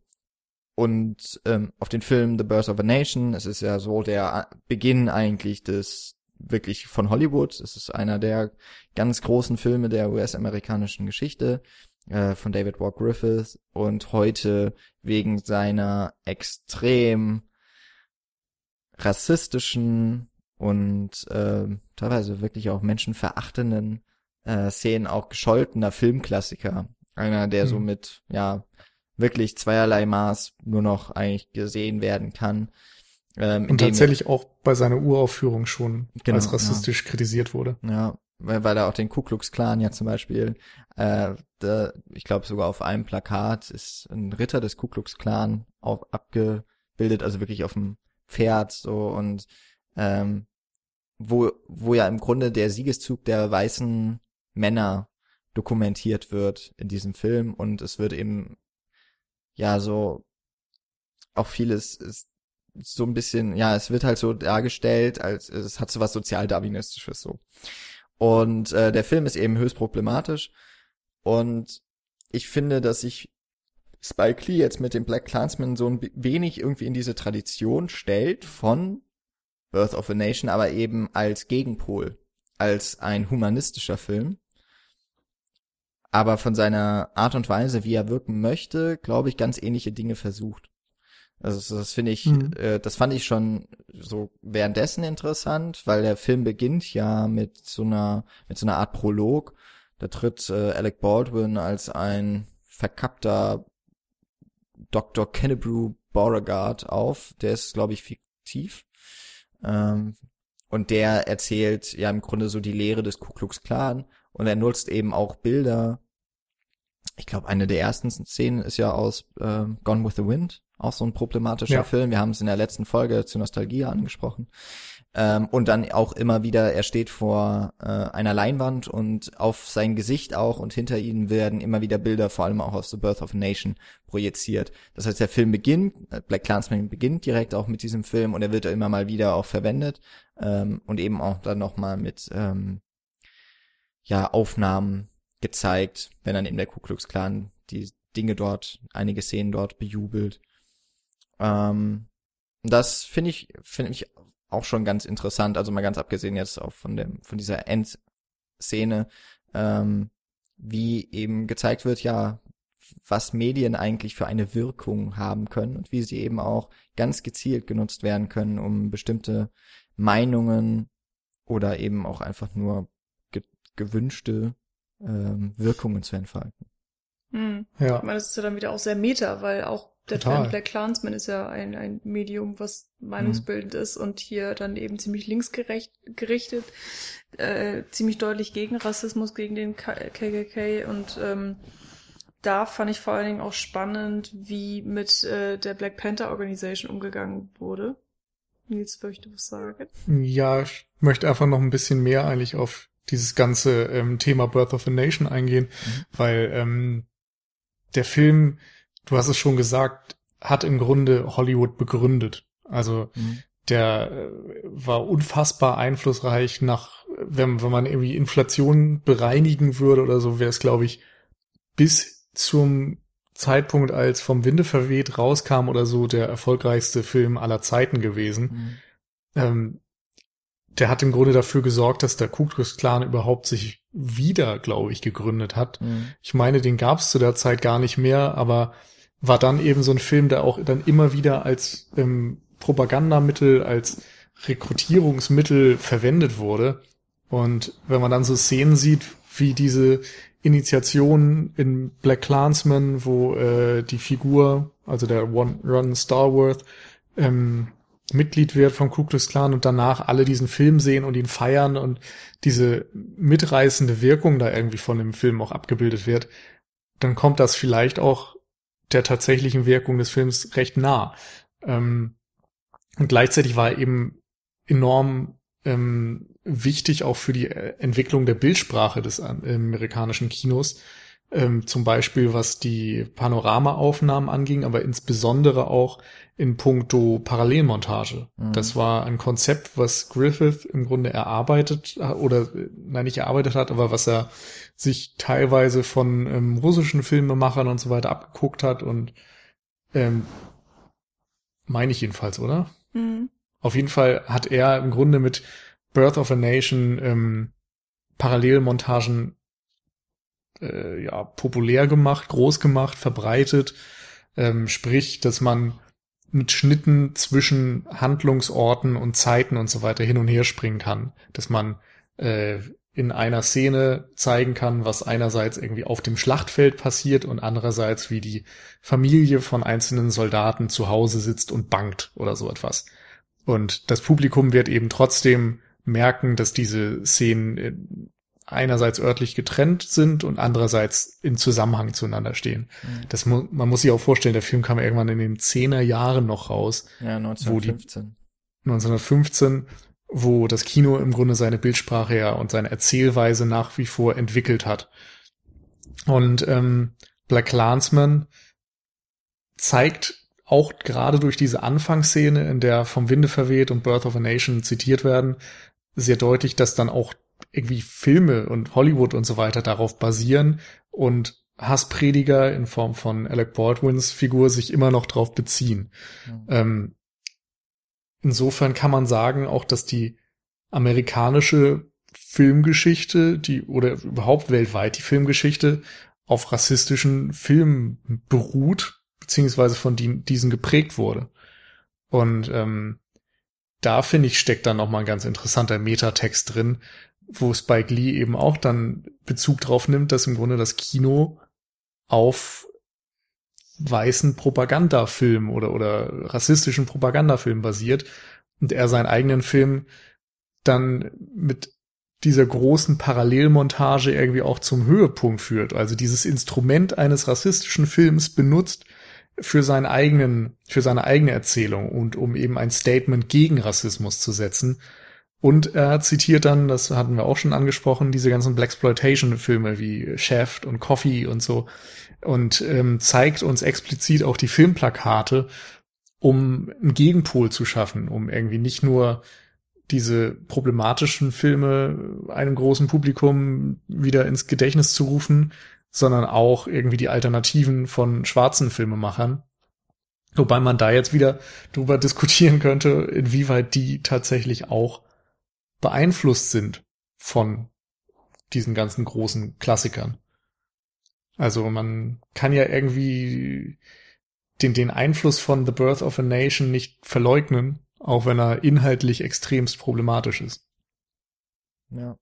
und ähm, auf den Film The Birth of a Nation, es ist ja so der Beginn eigentlich des wirklich von Hollywood. Es ist einer der ganz großen Filme der US-amerikanischen Geschichte äh, von David Walk Griffith und heute wegen seiner extrem rassistischen und äh, teilweise wirklich auch menschenverachtenden äh, Szenen auch gescholtener Filmklassiker. Einer, der hm. so mit, ja, wirklich zweierlei Maß nur noch eigentlich gesehen werden kann. Ähm, und tatsächlich auch bei seiner Uraufführung schon genau, als rassistisch ja. kritisiert wurde. Ja, weil, weil er auch den Ku Klux Klan ja zum Beispiel, äh, da, ich glaube sogar auf einem Plakat ist ein Ritter des Ku Klux Klan auch abgebildet, also wirklich auf dem Pferd so und ähm, wo, wo ja im Grunde der Siegeszug der weißen Männer dokumentiert wird in diesem Film und es wird eben ja, so auch vieles ist so ein bisschen, ja, es wird halt so dargestellt, als es hat so was sozialdarwinistisches so. Und äh, der Film ist eben höchst problematisch und ich finde, dass sich Spike Lee jetzt mit dem Black Clansman so ein wenig irgendwie in diese Tradition stellt von Birth of a Nation, aber eben als Gegenpol, als ein humanistischer Film aber von seiner Art und Weise, wie er wirken möchte, glaube ich, ganz ähnliche Dinge versucht. Also das finde ich, mhm. äh, das fand ich schon so währenddessen interessant, weil der Film beginnt ja mit so einer, mit so einer Art Prolog. Da tritt äh, Alec Baldwin als ein verkappter Dr. Kennebrew Beauregard auf. Der ist, glaube ich, fiktiv. Ähm, und der erzählt ja im Grunde so die Lehre des Ku Klux Klan und er nutzt eben auch Bilder. Ich glaube, eine der ersten Szenen ist ja aus äh, Gone with the Wind, auch so ein problematischer ja. Film. Wir haben es in der letzten Folge zu Nostalgie angesprochen. Ähm, und dann auch immer wieder, er steht vor äh, einer Leinwand und auf sein Gesicht auch und hinter ihm werden immer wieder Bilder, vor allem auch aus The Birth of a Nation, projiziert. Das heißt, der Film beginnt, äh, Black Clansman beginnt direkt auch mit diesem Film und er wird immer mal wieder auch verwendet ähm, und eben auch dann nochmal mit ähm, ja, Aufnahmen gezeigt, wenn dann eben der Ku Klux Klan die Dinge dort, einige Szenen dort bejubelt. Ähm, das finde ich, finde ich auch schon ganz interessant, also mal ganz abgesehen jetzt auch von dem, von dieser Endszene, ähm, wie eben gezeigt wird, ja, was Medien eigentlich für eine Wirkung haben können und wie sie eben auch ganz gezielt genutzt werden können, um bestimmte Meinungen oder eben auch einfach nur gewünschte ähm, Wirkungen zu entfalten. Hm. Ja. Ich meine, das ist ja dann wieder auch sehr meta, weil auch der Total. Film Black Clansman ist ja ein, ein Medium, was meinungsbildend mhm. ist und hier dann eben ziemlich linksgerecht gerichtet, äh, ziemlich deutlich gegen Rassismus, gegen den KKK und ähm, da fand ich vor allen Dingen auch spannend, wie mit äh, der Black Panther Organization umgegangen wurde. Nils möchte was sagen. Ja, ich möchte einfach noch ein bisschen mehr eigentlich auf dieses ganze ähm, Thema Birth of a Nation eingehen, mhm. weil ähm, der Film, du hast es schon gesagt, hat im Grunde Hollywood begründet. Also mhm. der äh, war unfassbar einflussreich nach, wenn, wenn man irgendwie Inflation bereinigen würde oder so, wäre es, glaube ich, bis zum Zeitpunkt, als vom Winde verweht rauskam oder so, der erfolgreichste Film aller Zeiten gewesen. Mhm. Ähm, der hat im Grunde dafür gesorgt, dass der Ku Klux Klan überhaupt sich wieder, glaube ich, gegründet hat. Mhm. Ich meine, den gab es zu der Zeit gar nicht mehr, aber war dann eben so ein Film, der auch dann immer wieder als ähm, Propagandamittel, als Rekrutierungsmittel verwendet wurde. Und wenn man dann so Szenen sieht, wie diese Initiation in Black Clansman, wo äh, die Figur, also der One Ron Starworth, ähm, Mitglied wird vom Ku Klux Klan und danach alle diesen Film sehen und ihn feiern und diese mitreißende Wirkung da irgendwie von dem Film auch abgebildet wird, dann kommt das vielleicht auch der tatsächlichen Wirkung des Films recht nah. Ähm, und gleichzeitig war eben enorm ähm, wichtig auch für die äh, Entwicklung der Bildsprache des äh, amerikanischen Kinos, ähm, zum Beispiel was die Panoramaaufnahmen anging, aber insbesondere auch in puncto Parallelmontage. Mhm. Das war ein Konzept, was Griffith im Grunde erarbeitet äh, oder nein nicht erarbeitet hat, aber was er sich teilweise von ähm, russischen Filmemachern und so weiter abgeguckt hat und ähm, meine ich jedenfalls, oder? Mhm. Auf jeden Fall hat er im Grunde mit Birth of a Nation ähm, Parallelmontagen äh, ja populär gemacht, groß gemacht, verbreitet. Ähm, sprich, dass man mit Schnitten zwischen Handlungsorten und Zeiten und so weiter hin und her springen kann, dass man äh, in einer Szene zeigen kann, was einerseits irgendwie auf dem Schlachtfeld passiert und andererseits wie die Familie von einzelnen Soldaten zu Hause sitzt und bangt oder so etwas. Und das Publikum wird eben trotzdem merken, dass diese Szenen äh, einerseits örtlich getrennt sind und andererseits in Zusammenhang zueinander stehen. Mhm. Das mu man muss sich auch vorstellen, der Film kam irgendwann in den zehner Jahren noch raus. Ja, 1915. Wo die, 1915, wo das Kino im Grunde seine Bildsprache ja und seine Erzählweise nach wie vor entwickelt hat. Und ähm, Black Clansman zeigt auch gerade durch diese Anfangsszene, in der vom Winde verweht und Birth of a Nation zitiert werden, sehr deutlich, dass dann auch irgendwie Filme und Hollywood und so weiter darauf basieren und Hassprediger in Form von Alec Baldwins Figur sich immer noch drauf beziehen. Mhm. Ähm, insofern kann man sagen auch, dass die amerikanische Filmgeschichte, die oder überhaupt weltweit die Filmgeschichte auf rassistischen Filmen beruht, beziehungsweise von die, diesen geprägt wurde. Und ähm, da finde ich steckt dann noch mal ein ganz interessanter Metatext drin, wo Spike Lee eben auch dann Bezug drauf nimmt, dass im Grunde das Kino auf weißen Propagandafilm oder, oder rassistischen Propagandafilm basiert und er seinen eigenen Film dann mit dieser großen Parallelmontage irgendwie auch zum Höhepunkt führt. Also dieses Instrument eines rassistischen Films benutzt für seinen eigenen, für seine eigene Erzählung und um eben ein Statement gegen Rassismus zu setzen und er zitiert dann, das hatten wir auch schon angesprochen, diese ganzen Blaxploitation-Filme wie Shaft und Coffee und so und ähm, zeigt uns explizit auch die Filmplakate, um einen Gegenpol zu schaffen, um irgendwie nicht nur diese problematischen Filme einem großen Publikum wieder ins Gedächtnis zu rufen, sondern auch irgendwie die Alternativen von schwarzen Filmemachern. Wobei man da jetzt wieder drüber diskutieren könnte, inwieweit die tatsächlich auch beeinflusst sind von diesen ganzen großen Klassikern. Also man kann ja irgendwie den, den Einfluss von The Birth of a Nation nicht verleugnen, auch wenn er inhaltlich extremst problematisch ist. Ja.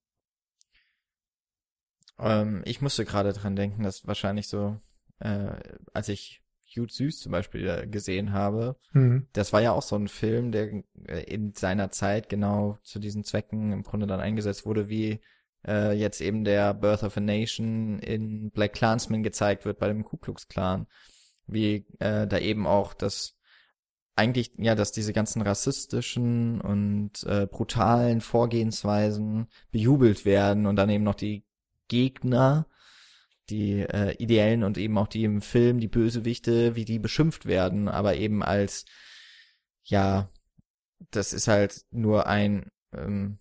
Ähm, ich musste gerade dran denken, dass wahrscheinlich so, äh, als ich Cute Süß zum Beispiel gesehen habe, mhm. das war ja auch so ein Film, der äh, in seiner Zeit genau zu diesen Zwecken im Grunde dann eingesetzt wurde, wie äh, jetzt eben der Birth of a Nation in Black Clansman gezeigt wird bei dem Ku Klux Klan, wie äh, da eben auch das eigentlich ja, dass diese ganzen rassistischen und äh, brutalen Vorgehensweisen bejubelt werden und dann eben noch die Gegner die äh, ideellen und eben auch die im Film, die Bösewichte, wie die beschimpft werden, aber eben als ja das ist halt nur ein ähm,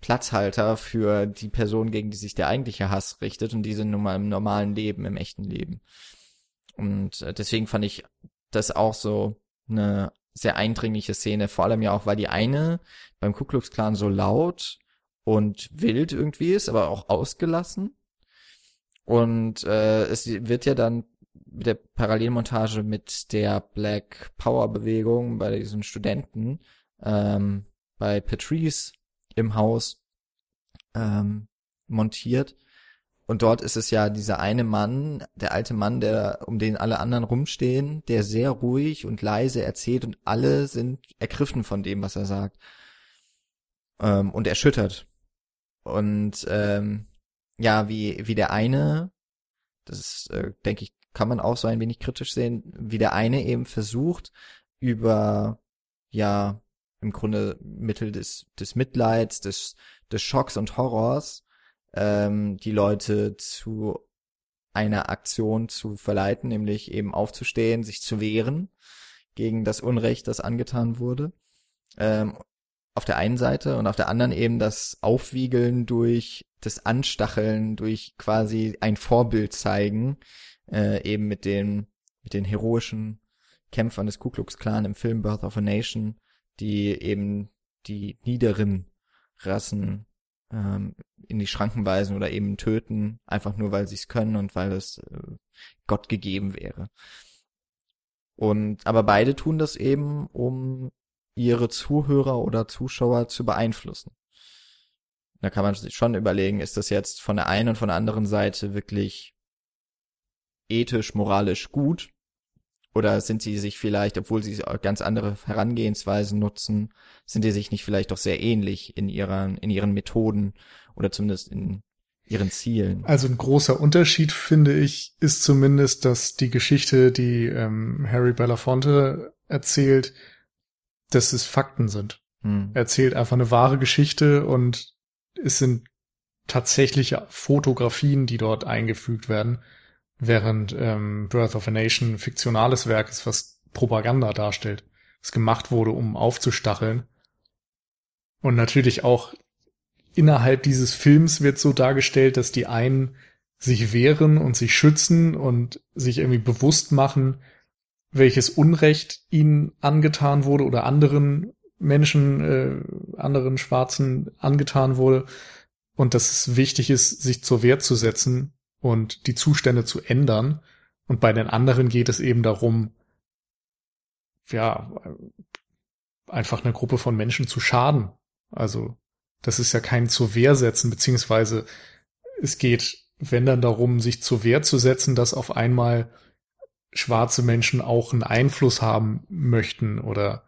Platzhalter für die Person, gegen die sich der eigentliche Hass richtet und die sind nun mal im normalen Leben, im echten Leben. Und äh, deswegen fand ich das auch so eine sehr eindringliche Szene, vor allem ja auch, weil die eine beim Ku Klux Klan so laut und wild irgendwie ist, aber auch ausgelassen. Und äh, es wird ja dann mit der Parallelmontage mit der Black Power Bewegung bei diesen Studenten ähm, bei Patrice im Haus ähm, montiert. Und dort ist es ja dieser eine Mann, der alte Mann, der um den alle anderen rumstehen, der sehr ruhig und leise erzählt und alle sind ergriffen von dem, was er sagt. Ähm, und erschüttert. Und ähm, ja, wie, wie der eine, das ist, äh, denke ich, kann man auch so ein wenig kritisch sehen, wie der eine eben versucht, über, ja, im Grunde Mittel des, des Mitleids, des, des Schocks und Horrors, ähm, die Leute zu einer Aktion zu verleiten, nämlich eben aufzustehen, sich zu wehren gegen das Unrecht, das angetan wurde. Ähm, auf der einen Seite und auf der anderen eben das Aufwiegeln durch das Anstacheln, durch quasi ein Vorbild zeigen, äh, eben mit den, mit den heroischen Kämpfern des Ku Klux Klan im Film Birth of a Nation, die eben die niederen Rassen ähm, in die Schranken weisen oder eben töten, einfach nur weil sie es können und weil es äh, Gott gegeben wäre. Und aber beide tun das eben, um ihre Zuhörer oder Zuschauer zu beeinflussen. Da kann man sich schon überlegen, ist das jetzt von der einen und von der anderen Seite wirklich ethisch, moralisch gut? Oder sind sie sich vielleicht, obwohl sie ganz andere Herangehensweisen nutzen, sind die sich nicht vielleicht doch sehr ähnlich in ihren, in ihren Methoden oder zumindest in ihren Zielen? Also ein großer Unterschied, finde ich, ist zumindest, dass die Geschichte, die ähm, Harry Belafonte erzählt, dass es Fakten sind. Hm. Er erzählt einfach eine wahre Geschichte und es sind tatsächliche Fotografien, die dort eingefügt werden, während ähm, Birth of a Nation fiktionales Werk ist, was Propaganda darstellt, was gemacht wurde, um aufzustacheln. Und natürlich auch innerhalb dieses Films wird so dargestellt, dass die einen sich wehren und sich schützen und sich irgendwie bewusst machen, welches Unrecht ihnen angetan wurde oder anderen Menschen, äh, anderen Schwarzen angetan wurde und dass es wichtig ist, sich zur Wehr zu setzen und die Zustände zu ändern. Und bei den anderen geht es eben darum, ja, einfach eine Gruppe von Menschen zu schaden. Also das ist ja kein zur Wehr setzen, beziehungsweise es geht, wenn dann darum, sich zur Wehr zu setzen, dass auf einmal schwarze Menschen auch einen Einfluss haben möchten oder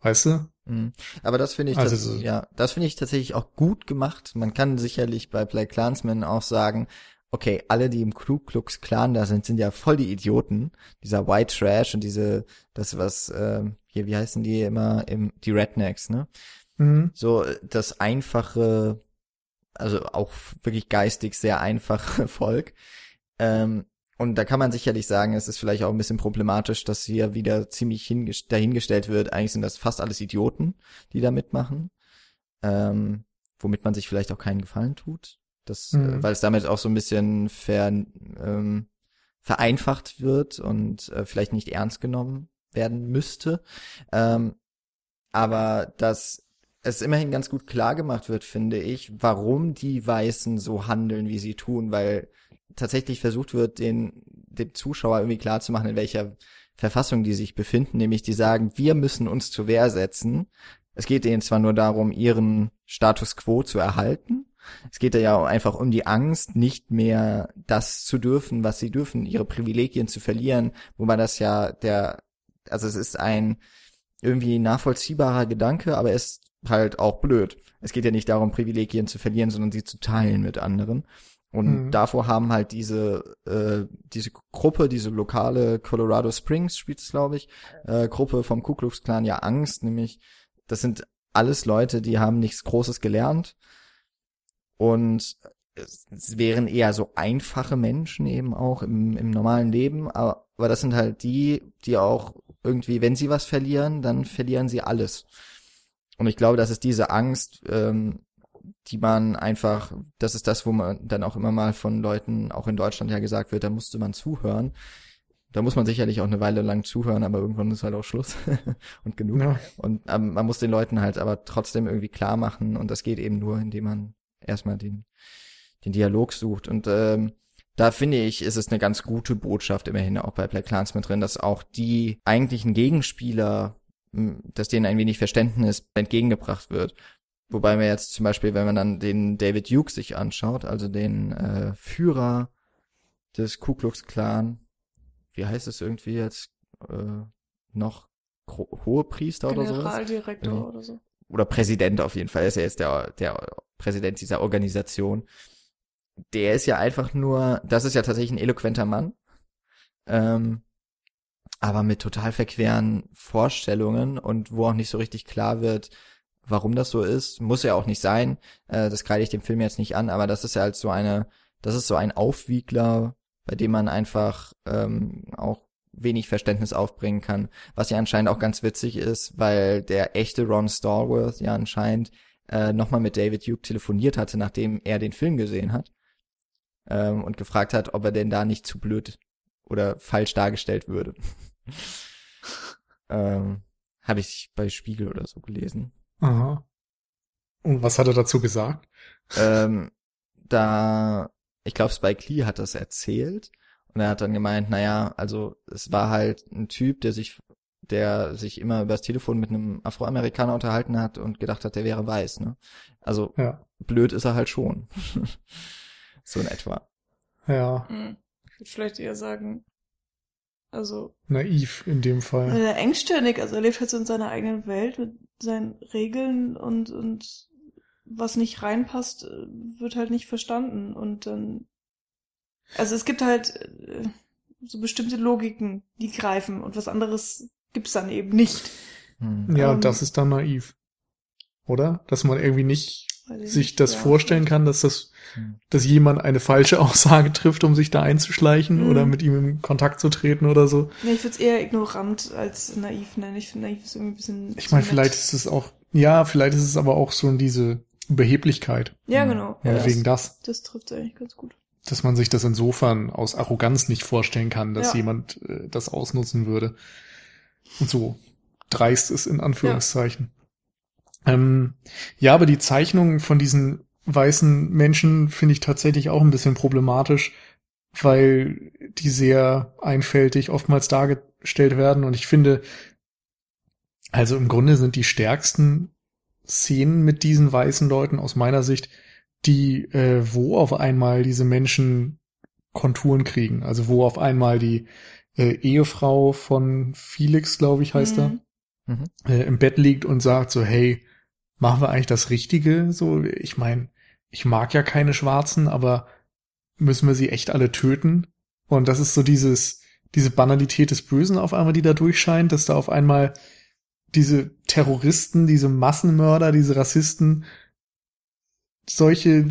weißt du? Mhm. Aber das finde ich, also das, so ja, das finde ich tatsächlich auch gut gemacht. Man kann sicherlich bei Black Clansmen auch sagen, okay, alle, die im Ku Klux Klan da sind, sind ja voll die Idioten. Dieser White Trash und diese, das was, äh, hier, wie heißen die immer, im, die Rednecks, ne? Mhm. So, das einfache, also auch wirklich geistig sehr einfache [laughs] Volk. Ähm, und da kann man sicherlich sagen, es ist vielleicht auch ein bisschen problematisch, dass hier wieder ziemlich dahingestellt wird. Eigentlich sind das fast alles Idioten, die da mitmachen. Ähm, womit man sich vielleicht auch keinen Gefallen tut. Das, äh, mhm. äh, weil es damit auch so ein bisschen ver, ähm, vereinfacht wird und äh, vielleicht nicht ernst genommen werden müsste. Ähm, aber dass es immerhin ganz gut klar gemacht wird, finde ich, warum die Weißen so handeln, wie sie tun, weil tatsächlich versucht wird, den, dem Zuschauer irgendwie klarzumachen, in welcher Verfassung die sich befinden, nämlich die sagen, wir müssen uns zur Wehr setzen. Es geht ihnen zwar nur darum, ihren Status quo zu erhalten. Es geht ja einfach um die Angst, nicht mehr das zu dürfen, was sie dürfen, ihre Privilegien zu verlieren, wobei das ja der, also es ist ein irgendwie nachvollziehbarer Gedanke, aber er ist halt auch blöd. Es geht ja nicht darum, Privilegien zu verlieren, sondern sie zu teilen mit anderen. Und mhm. davor haben halt diese, äh, diese Gruppe, diese lokale Colorado Springs spielt es, glaube ich, äh, Gruppe vom Ku Klux Klan ja Angst, nämlich das sind alles Leute, die haben nichts Großes gelernt und es wären eher so einfache Menschen eben auch im, im normalen Leben, aber, aber das sind halt die, die auch irgendwie, wenn sie was verlieren, dann verlieren sie alles. Und ich glaube, das ist diese Angst, ähm, die man einfach, das ist das, wo man dann auch immer mal von Leuten, auch in Deutschland ja gesagt wird, da musste man zuhören. Da muss man sicherlich auch eine Weile lang zuhören, aber irgendwann ist halt auch Schluss [laughs] und genug. Ja. Und ähm, man muss den Leuten halt aber trotzdem irgendwie klar machen und das geht eben nur, indem man erstmal den, den Dialog sucht. Und ähm, da finde ich, ist es eine ganz gute Botschaft immerhin auch bei Black Clansman drin, dass auch die eigentlichen Gegenspieler, dass denen ein wenig Verständnis entgegengebracht wird. Wobei man jetzt zum Beispiel, wenn man dann den David Duke sich anschaut, also den äh, Führer des Ku Klux Klan, wie heißt es irgendwie jetzt, äh, noch Hohepriester oder so? Generaldirektor oder so. Oder Präsident auf jeden Fall, er ist ja jetzt der, der Präsident dieser Organisation. Der ist ja einfach nur, das ist ja tatsächlich ein eloquenter Mann, ähm, aber mit total verqueren Vorstellungen und wo auch nicht so richtig klar wird, warum das so ist. Muss ja auch nicht sein, äh, das kreide ich dem Film jetzt nicht an, aber das ist ja halt so eine, das ist so ein Aufwiegler, bei dem man einfach ähm, auch wenig Verständnis aufbringen kann, was ja anscheinend auch ganz witzig ist, weil der echte Ron Stallworth ja anscheinend äh, nochmal mit David Duke telefoniert hatte, nachdem er den Film gesehen hat ähm, und gefragt hat, ob er denn da nicht zu blöd oder falsch dargestellt würde. [laughs] ähm, Habe ich bei Spiegel oder so gelesen. Aha. Und was hat er dazu gesagt? Ähm, da, ich glaube, Spike Lee hat das erzählt und er hat dann gemeint, naja, also es war halt ein Typ, der sich, der sich immer übers Telefon mit einem Afroamerikaner unterhalten hat und gedacht hat, der wäre weiß, ne? Also ja. blöd ist er halt schon. [laughs] so in etwa. Ja. Hm. Ich würde vielleicht eher sagen, also. Naiv in dem Fall. Äh, engstirnig, also er lebt halt so in seiner eigenen Welt mit seinen Regeln und, und was nicht reinpasst, äh, wird halt nicht verstanden und dann also es gibt halt äh, so bestimmte Logiken, die greifen und was anderes gibt's dann eben nicht. Hm. Ja, ähm, das ist dann naiv. Oder? Dass man irgendwie nicht sich das ja, vorstellen kann, dass das, hm. dass jemand eine falsche [laughs] Aussage trifft, um sich da einzuschleichen mhm. oder mit ihm in Kontakt zu treten oder so. Ja, ich würde es eher ignorant als naiv nennen. Ich finde naiv ist irgendwie ein bisschen. Ich meine, vielleicht ist es auch, ja, vielleicht ist es aber auch so diese Überheblichkeit. Ja, genau. Ja, wegen das. Das trifft eigentlich ganz gut dass man sich das insofern aus Arroganz nicht vorstellen kann, dass ja. jemand äh, das ausnutzen würde. Und so dreist ist in Anführungszeichen. Ja. Ähm, ja, aber die Zeichnung von diesen weißen Menschen finde ich tatsächlich auch ein bisschen problematisch, weil die sehr einfältig oftmals dargestellt werden. Und ich finde, also im Grunde sind die stärksten Szenen mit diesen weißen Leuten aus meiner Sicht die, äh, wo auf einmal diese Menschen Konturen kriegen. Also wo auf einmal die äh, Ehefrau von Felix, glaube ich, heißt mhm. er, mhm. äh, im Bett liegt und sagt so, hey, machen wir eigentlich das Richtige? So, ich meine, ich mag ja keine Schwarzen, aber müssen wir sie echt alle töten? Und das ist so dieses, diese Banalität des Bösen auf einmal, die da durchscheint, dass da auf einmal diese Terroristen, diese Massenmörder, diese Rassisten solche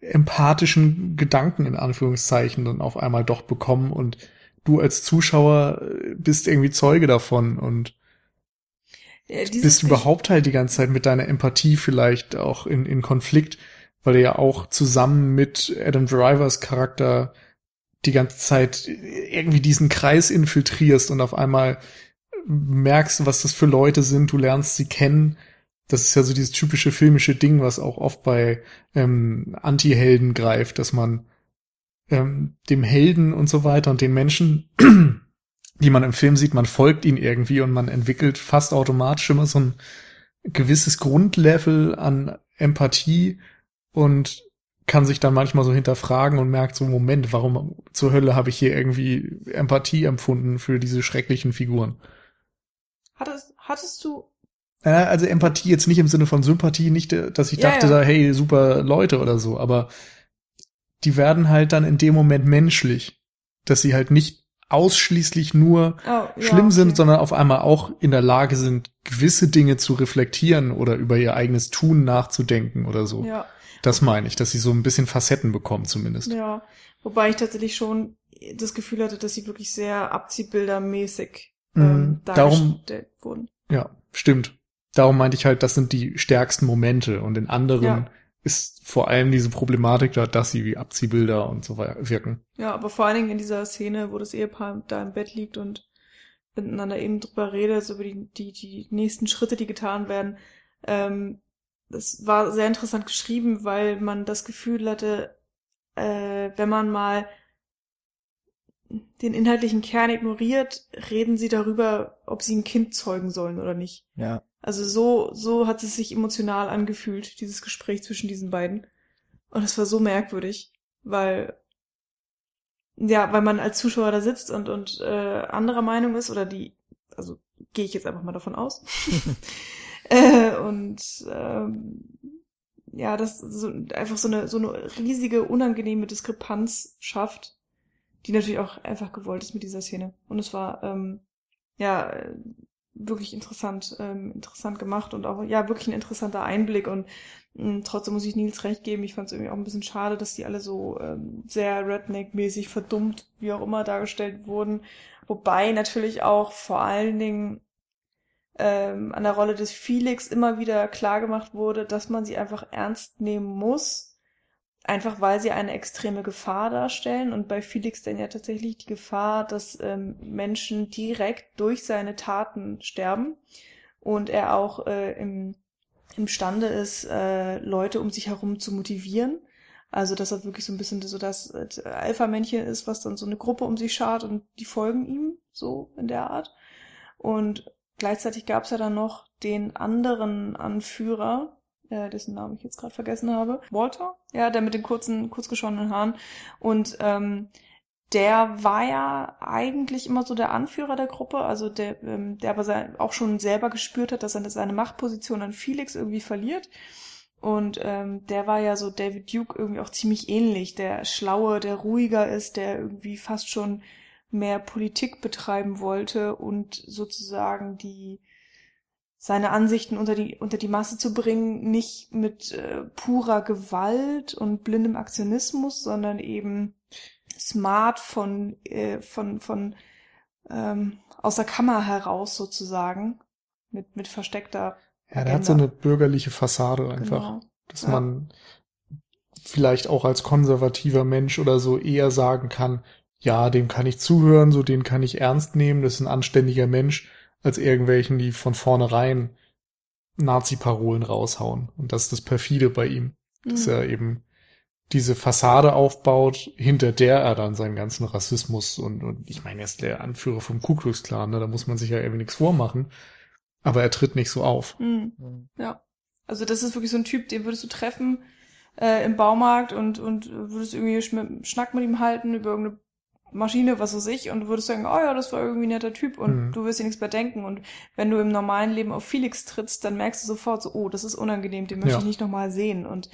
empathischen Gedanken in Anführungszeichen dann auf einmal doch bekommen und du als Zuschauer äh, bist irgendwie Zeuge davon und ja, bist überhaupt halt die ganze Zeit mit deiner Empathie vielleicht auch in, in Konflikt, weil du ja auch zusammen mit Adam Drivers Charakter die ganze Zeit irgendwie diesen Kreis infiltrierst und auf einmal merkst, was das für Leute sind, du lernst sie kennen. Das ist ja so dieses typische filmische Ding, was auch oft bei ähm, Anti-Helden greift, dass man ähm, dem Helden und so weiter und den Menschen, die man im Film sieht, man folgt ihnen irgendwie und man entwickelt fast automatisch immer so ein gewisses Grundlevel an Empathie und kann sich dann manchmal so hinterfragen und merkt so, Moment, warum zur Hölle habe ich hier irgendwie Empathie empfunden für diese schrecklichen Figuren? Hattest, hattest du also Empathie jetzt nicht im Sinne von Sympathie, nicht, dass ich dachte, ja, ja. hey, super Leute oder so, aber die werden halt dann in dem Moment menschlich, dass sie halt nicht ausschließlich nur oh, schlimm ja, okay. sind, sondern auf einmal auch in der Lage sind, gewisse Dinge zu reflektieren oder über ihr eigenes Tun nachzudenken oder so. Ja. Das meine ich, dass sie so ein bisschen Facetten bekommen zumindest. Ja, wobei ich tatsächlich schon das Gefühl hatte, dass sie wirklich sehr abziehbildermäßig ähm, Mm, darum- dargestellt wurden. Ja, stimmt. Darum meinte ich halt, das sind die stärksten Momente und in anderen Ja. Ist vor allem diese Problematik da, dass sie wie Abziehbilder und so weiter wirken. Ja, aber vor allen Dingen in dieser Szene, wo das Ehepaar da im Bett liegt und miteinander eben drüber redet, so über die, die, die nächsten Schritte, die getan werden. Ähm, das war sehr interessant geschrieben, weil man das Gefühl hatte, äh, wenn man mal den inhaltlichen Kern ignoriert, reden sie darüber, ob sie ein Kind zeugen sollen oder nicht. Ja. Also so, so hat es sich emotional angefühlt, dieses Gespräch zwischen diesen beiden. Und es war so merkwürdig, weil, ja, weil man als Zuschauer da sitzt und, und äh, anderer Meinung ist, oder die, also gehe ich jetzt einfach mal davon aus. [laughs] [laughs] äh, und ähm, ja, das so, einfach so eine, so eine riesige, unangenehme Diskrepanz schafft, die natürlich auch einfach gewollt ist mit dieser Szene. Und es war, ähm, ja, äh, wirklich interessant, ähm, interessant gemacht und auch, ja, wirklich ein interessanter Einblick und mh, trotzdem muss ich Nils recht geben, ich fand es irgendwie auch ein bisschen schade, dass die alle so ähm, sehr Redneck-mäßig verdummt, wie auch immer, dargestellt wurden. Wobei natürlich auch vor allen Dingen ähm, an der Rolle des Felix immer wieder klar gemacht wurde, dass man sie einfach ernst nehmen muss, einfach weil sie eine extreme Gefahr darstellen und bei Felix dann ja tatsächlich die Gefahr, dass ähm, Menschen direkt durch seine Taten sterben und er auch äh, im, imstande ist, äh, Leute um sich herum zu motivieren. Also dass er wirklich so ein bisschen so das äh, Alpha-Männchen ist, was dann so eine Gruppe um sich schart und die folgen ihm so in der Art. Und gleichzeitig gab es ja dann noch den anderen Anführer, äh, dessen Namen ich jetzt gerade vergessen habe. Walter? Ja, der mit den kurzen, kurzgeschorenen Haaren. Und ähm, der war ja eigentlich immer so der Anführer der Gruppe, also der, ähm, der aber sein, auch schon selber gespürt hat, dass er seine Machtposition an Felix irgendwie verliert. Und ähm, der war ja so David Duke irgendwie auch ziemlich ähnlich, der schlaue, der ruhiger ist, der irgendwie fast schon mehr Politik betreiben wollte und sozusagen die seine Ansichten unter die unter die Masse zu bringen, nicht mit äh, purer Gewalt und blindem Aktionismus, sondern eben smart von äh, von von ähm, aus der Kammer heraus sozusagen mit mit versteckter Ja, der hat so eine bürgerliche Fassade einfach, genau. dass Ja. man vielleicht auch als konservativer Mensch oder so eher sagen kann, ja, dem kann ich zuhören, so den kann ich ernst nehmen, das ist ein anständiger Mensch, als irgendwelchen, die von vornherein Nazi-Parolen raushauen. Und das ist das perfide bei ihm, dass Mhm. er eben diese Fassade aufbaut, hinter der er dann seinen ganzen Rassismus und, und ich meine, er ist der Anführer vom Ku Klux Klan, ne? da muss man sich ja irgendwie nichts vormachen, aber er tritt nicht so auf. Mhm. Mhm. Ja. Also das ist wirklich so ein Typ, den würdest du treffen äh, im Baumarkt und, und würdest irgendwie Schnack mit ihm halten über irgendeine Maschine, was weiß ich, und du würdest sagen, oh ja, das war irgendwie ein netter Typ und Mhm. du wirst dir nichts mehr denken. Und wenn du im normalen Leben auf Felix trittst, dann merkst du sofort so, oh, das ist unangenehm, den möchte Ja. ich nicht nochmal sehen. Und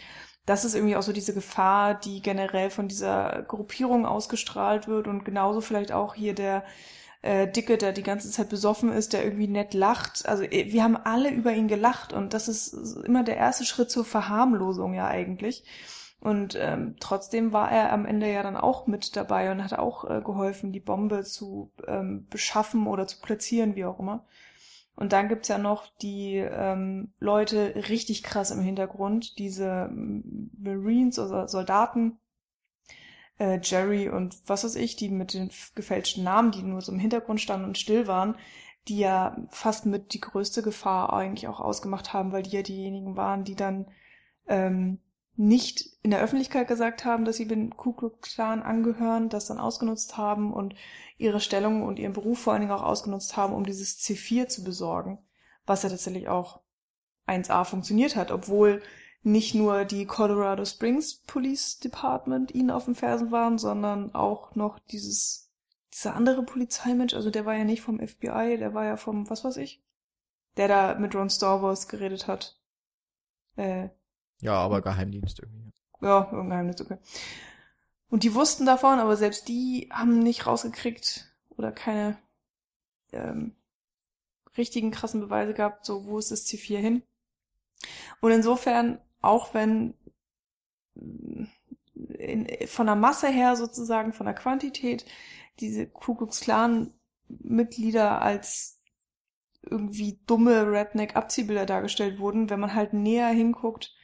das ist irgendwie auch so diese Gefahr, die generell von dieser Gruppierung ausgestrahlt wird und genauso vielleicht auch hier der äh, Dicke, der die ganze Zeit besoffen ist, der irgendwie nett lacht. Also äh, wir haben alle über ihn gelacht und das ist immer der erste Schritt zur Verharmlosung ja eigentlich. Und ähm, trotzdem war er am Ende ja dann auch mit dabei und hat auch äh, geholfen, die Bombe zu ähm, beschaffen oder zu platzieren, wie auch immer. Und dann gibt's ja noch die ähm, Leute richtig krass im Hintergrund, diese ähm, Marines oder Soldaten, äh, Jerry und was weiß ich, die mit den gefälschten Namen, die nur so im Hintergrund standen und still waren, die ja fast mit die größte Gefahr eigentlich auch ausgemacht haben, weil die ja diejenigen waren, die dann ähm, nicht in der Öffentlichkeit gesagt haben, dass sie dem Ku Klux Klan angehören, das dann ausgenutzt haben und ihre Stellung und ihren Beruf vor allen Dingen auch ausgenutzt haben, um dieses C4 zu besorgen, was ja tatsächlich auch 1A funktioniert hat, obwohl nicht nur die Colorado Springs Police Department ihnen auf den Fersen waren, sondern auch noch dieses, dieser andere Polizeimensch, also der war ja nicht vom FBI, der war ja vom, was weiß ich, der da mit Ron Star Wars geredet hat. Äh, Ja, aber Geheimdienst irgendwie. ja, irgendein Geheimnis, okay. Und die wussten davon, aber selbst die haben nicht rausgekriegt oder keine ähm, richtigen krassen Beweise gehabt, so wo ist das C4 hin. Und insofern, auch wenn mm, in, von der Masse her sozusagen, von der Quantität, diese Ku Klux Klan Mitglieder als irgendwie dumme Redneck-Abziehbilder dargestellt wurden. Wenn man halt näher hinguckt,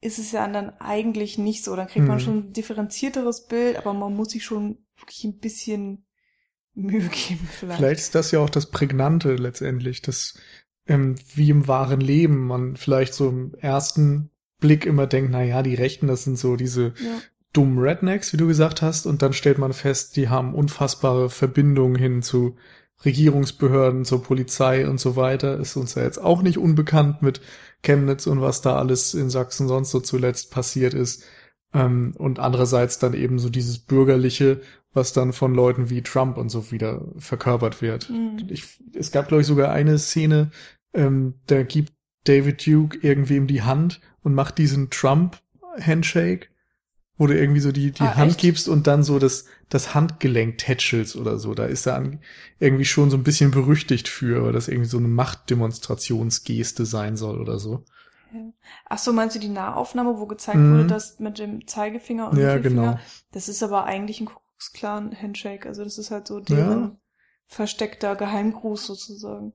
ist es ja dann eigentlich nicht so. Dann kriegt man Hm. schon ein differenzierteres Bild, aber man muss sich schon wirklich ein bisschen Mühe [laughs] geben vielleicht. Vielleicht ist das ja auch das Prägnante letztendlich, dass ähm, wie im wahren Leben man vielleicht so im ersten Blick immer denkt, na ja, die Rechten, das sind so diese Ja. dummen Rednecks, wie du gesagt hast, und dann stellt man fest, die haben unfassbare Verbindungen hin zu Regierungsbehörden, zur Polizei und so weiter. Ist uns ja jetzt auch nicht unbekannt mit Chemnitz und was da alles in Sachsen sonst so zuletzt passiert ist. Ähm, und andererseits dann eben so dieses Bürgerliche, was dann von Leuten wie Trump und so wieder verkörpert wird. Mhm. Ich, es gab, glaube ich, sogar eine Szene, ähm, da gibt David Duke irgendwem die Hand und macht diesen Trump-Handshake, wo du irgendwie so die, die Ah, Hand echt? gibst und dann so das, das Handgelenk tätschelst oder so. Da ist er an, irgendwie schon so ein bisschen berüchtigt für, weil das irgendwie so eine Machtdemonstrationsgeste sein soll oder so. Ach so, meinst du die Nahaufnahme, wo gezeigt Mhm. wurde, dass mit dem Zeigefinger und Ja, Mittelfinger? genau. Das ist aber eigentlich ein Kuckucksklan-Handshake. Also das ist halt so deren Ja. versteckter Geheimgruß sozusagen.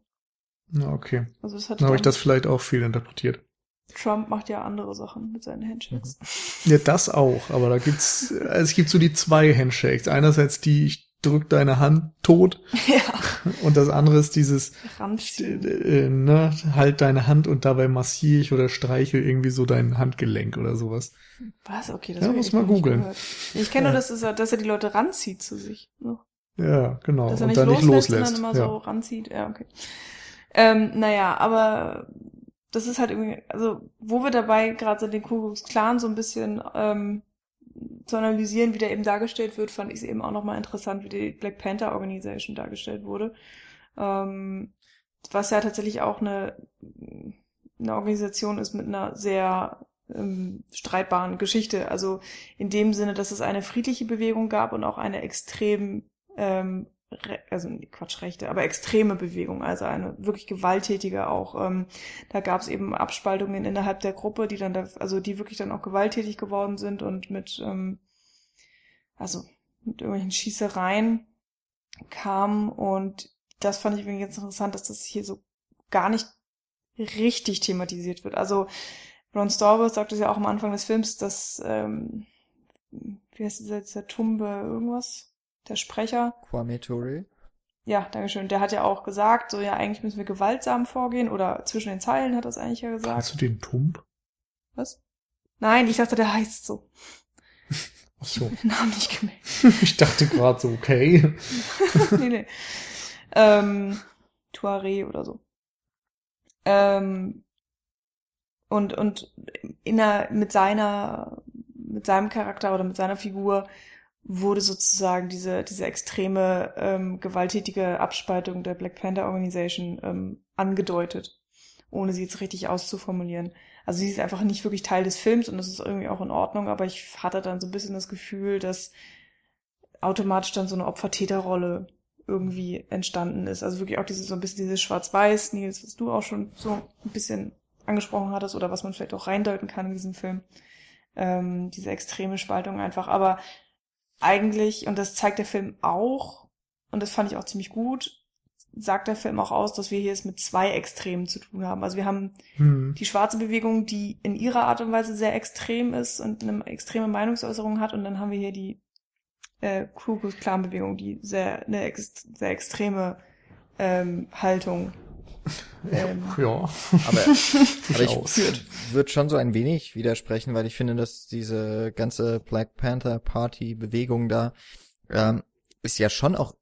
Na, okay. Also das hat Dann habe ich das vielleicht auch viel interpretiert. Trump macht ja andere Sachen mit seinen Handshakes. Ja, das auch, aber da gibt's, also es gibt so die zwei Handshakes. Einerseits die, ich drück deine Hand tot [laughs] ja, und das andere ist dieses, ranziehen. äh, ne, halt deine Hand und dabei massiere ich oder streichel irgendwie so dein Handgelenk oder sowas. Was? Okay, das Ja, muss mal googeln. Ich kenne Ja. nur, dass, es, dass er die Leute ranzieht zu sich. Ne? Ja, genau. Dass er und nicht dann loslässt, nicht loslässt. sondern immer ja. so ranzieht. Ja, okay. Ähm, naja, aber das ist halt irgendwie, also wo wir dabei gerade sind, den Ku Klux Klan so ein bisschen ähm, zu analysieren, wie der eben dargestellt wird, fand ich es eben auch nochmal interessant, wie die Black Panther Organization dargestellt wurde. Ähm, was ja tatsächlich auch eine, eine Organisation ist mit einer sehr ähm, streitbaren Geschichte. Also in dem Sinne, dass es eine friedliche Bewegung gab und auch eine extrem, ähm, also Quatsch, rechte, aber extreme Bewegung, also eine wirklich gewalttätige auch. Ähm, da gab es eben Abspaltungen innerhalb der Gruppe, die dann, da, also die wirklich dann auch gewalttätig geworden sind und mit, ähm, also mit irgendwelchen Schießereien kamen und das fand ich ganz interessant, dass das hier so gar nicht richtig thematisiert wird. Also Ron Stallworth sagt es ja auch am Anfang des Films, dass, ähm, wie heißt dieser, dieser Tumbe irgendwas? Der Sprecher. Kwame Ture. Ja, Dankeschön. Der hat ja auch gesagt, so ja, eigentlich müssen wir gewaltsam vorgehen oder zwischen den Zeilen hat er es eigentlich ja gesagt. Hast du den Tump? Was? Nein, ich dachte, der heißt so. [laughs] Ach so. Den Namen nicht gemerkt. [laughs] ich dachte gerade so, okay. [laughs] nee, nee. Ähm, Tuareg oder so. Ähm, und, und in der, mit seiner, mit seinem Charakter oder mit seiner Figur wurde sozusagen diese, diese extreme, ähm, gewalttätige Abspaltung der Black Panther Organization ähm, angedeutet, ohne sie jetzt richtig auszuformulieren. Also sie ist einfach nicht wirklich Teil des Films und das ist irgendwie auch in Ordnung, aber ich hatte dann so ein bisschen das Gefühl, dass automatisch dann so eine Opfer-Täter-Rolle irgendwie entstanden ist. Also wirklich auch dieses so ein bisschen dieses Schwarz-Weiß, Nils, was du auch schon so ein bisschen angesprochen hattest oder was man vielleicht auch reindeuten kann in diesem Film. Ähm, diese extreme Spaltung einfach. Aber eigentlich, und das zeigt der Film auch, und das fand ich auch ziemlich gut, sagt der Film auch aus, dass wir hier es mit zwei Extremen zu tun haben. Also wir haben Hm. die schwarze Bewegung, die in ihrer Art und Weise sehr extrem ist und eine extreme Meinungsäußerung hat. Und dann haben wir hier die äh, Ku Klux Klan Bewegung, die sehr eine ex sehr extreme ähm, Haltung ähm, Ja. Aber, aber [laughs] ich würde schon so ein wenig widersprechen, weil ich finde, dass diese ganze Black Panther Party Bewegung da ähm, ist ja schon auch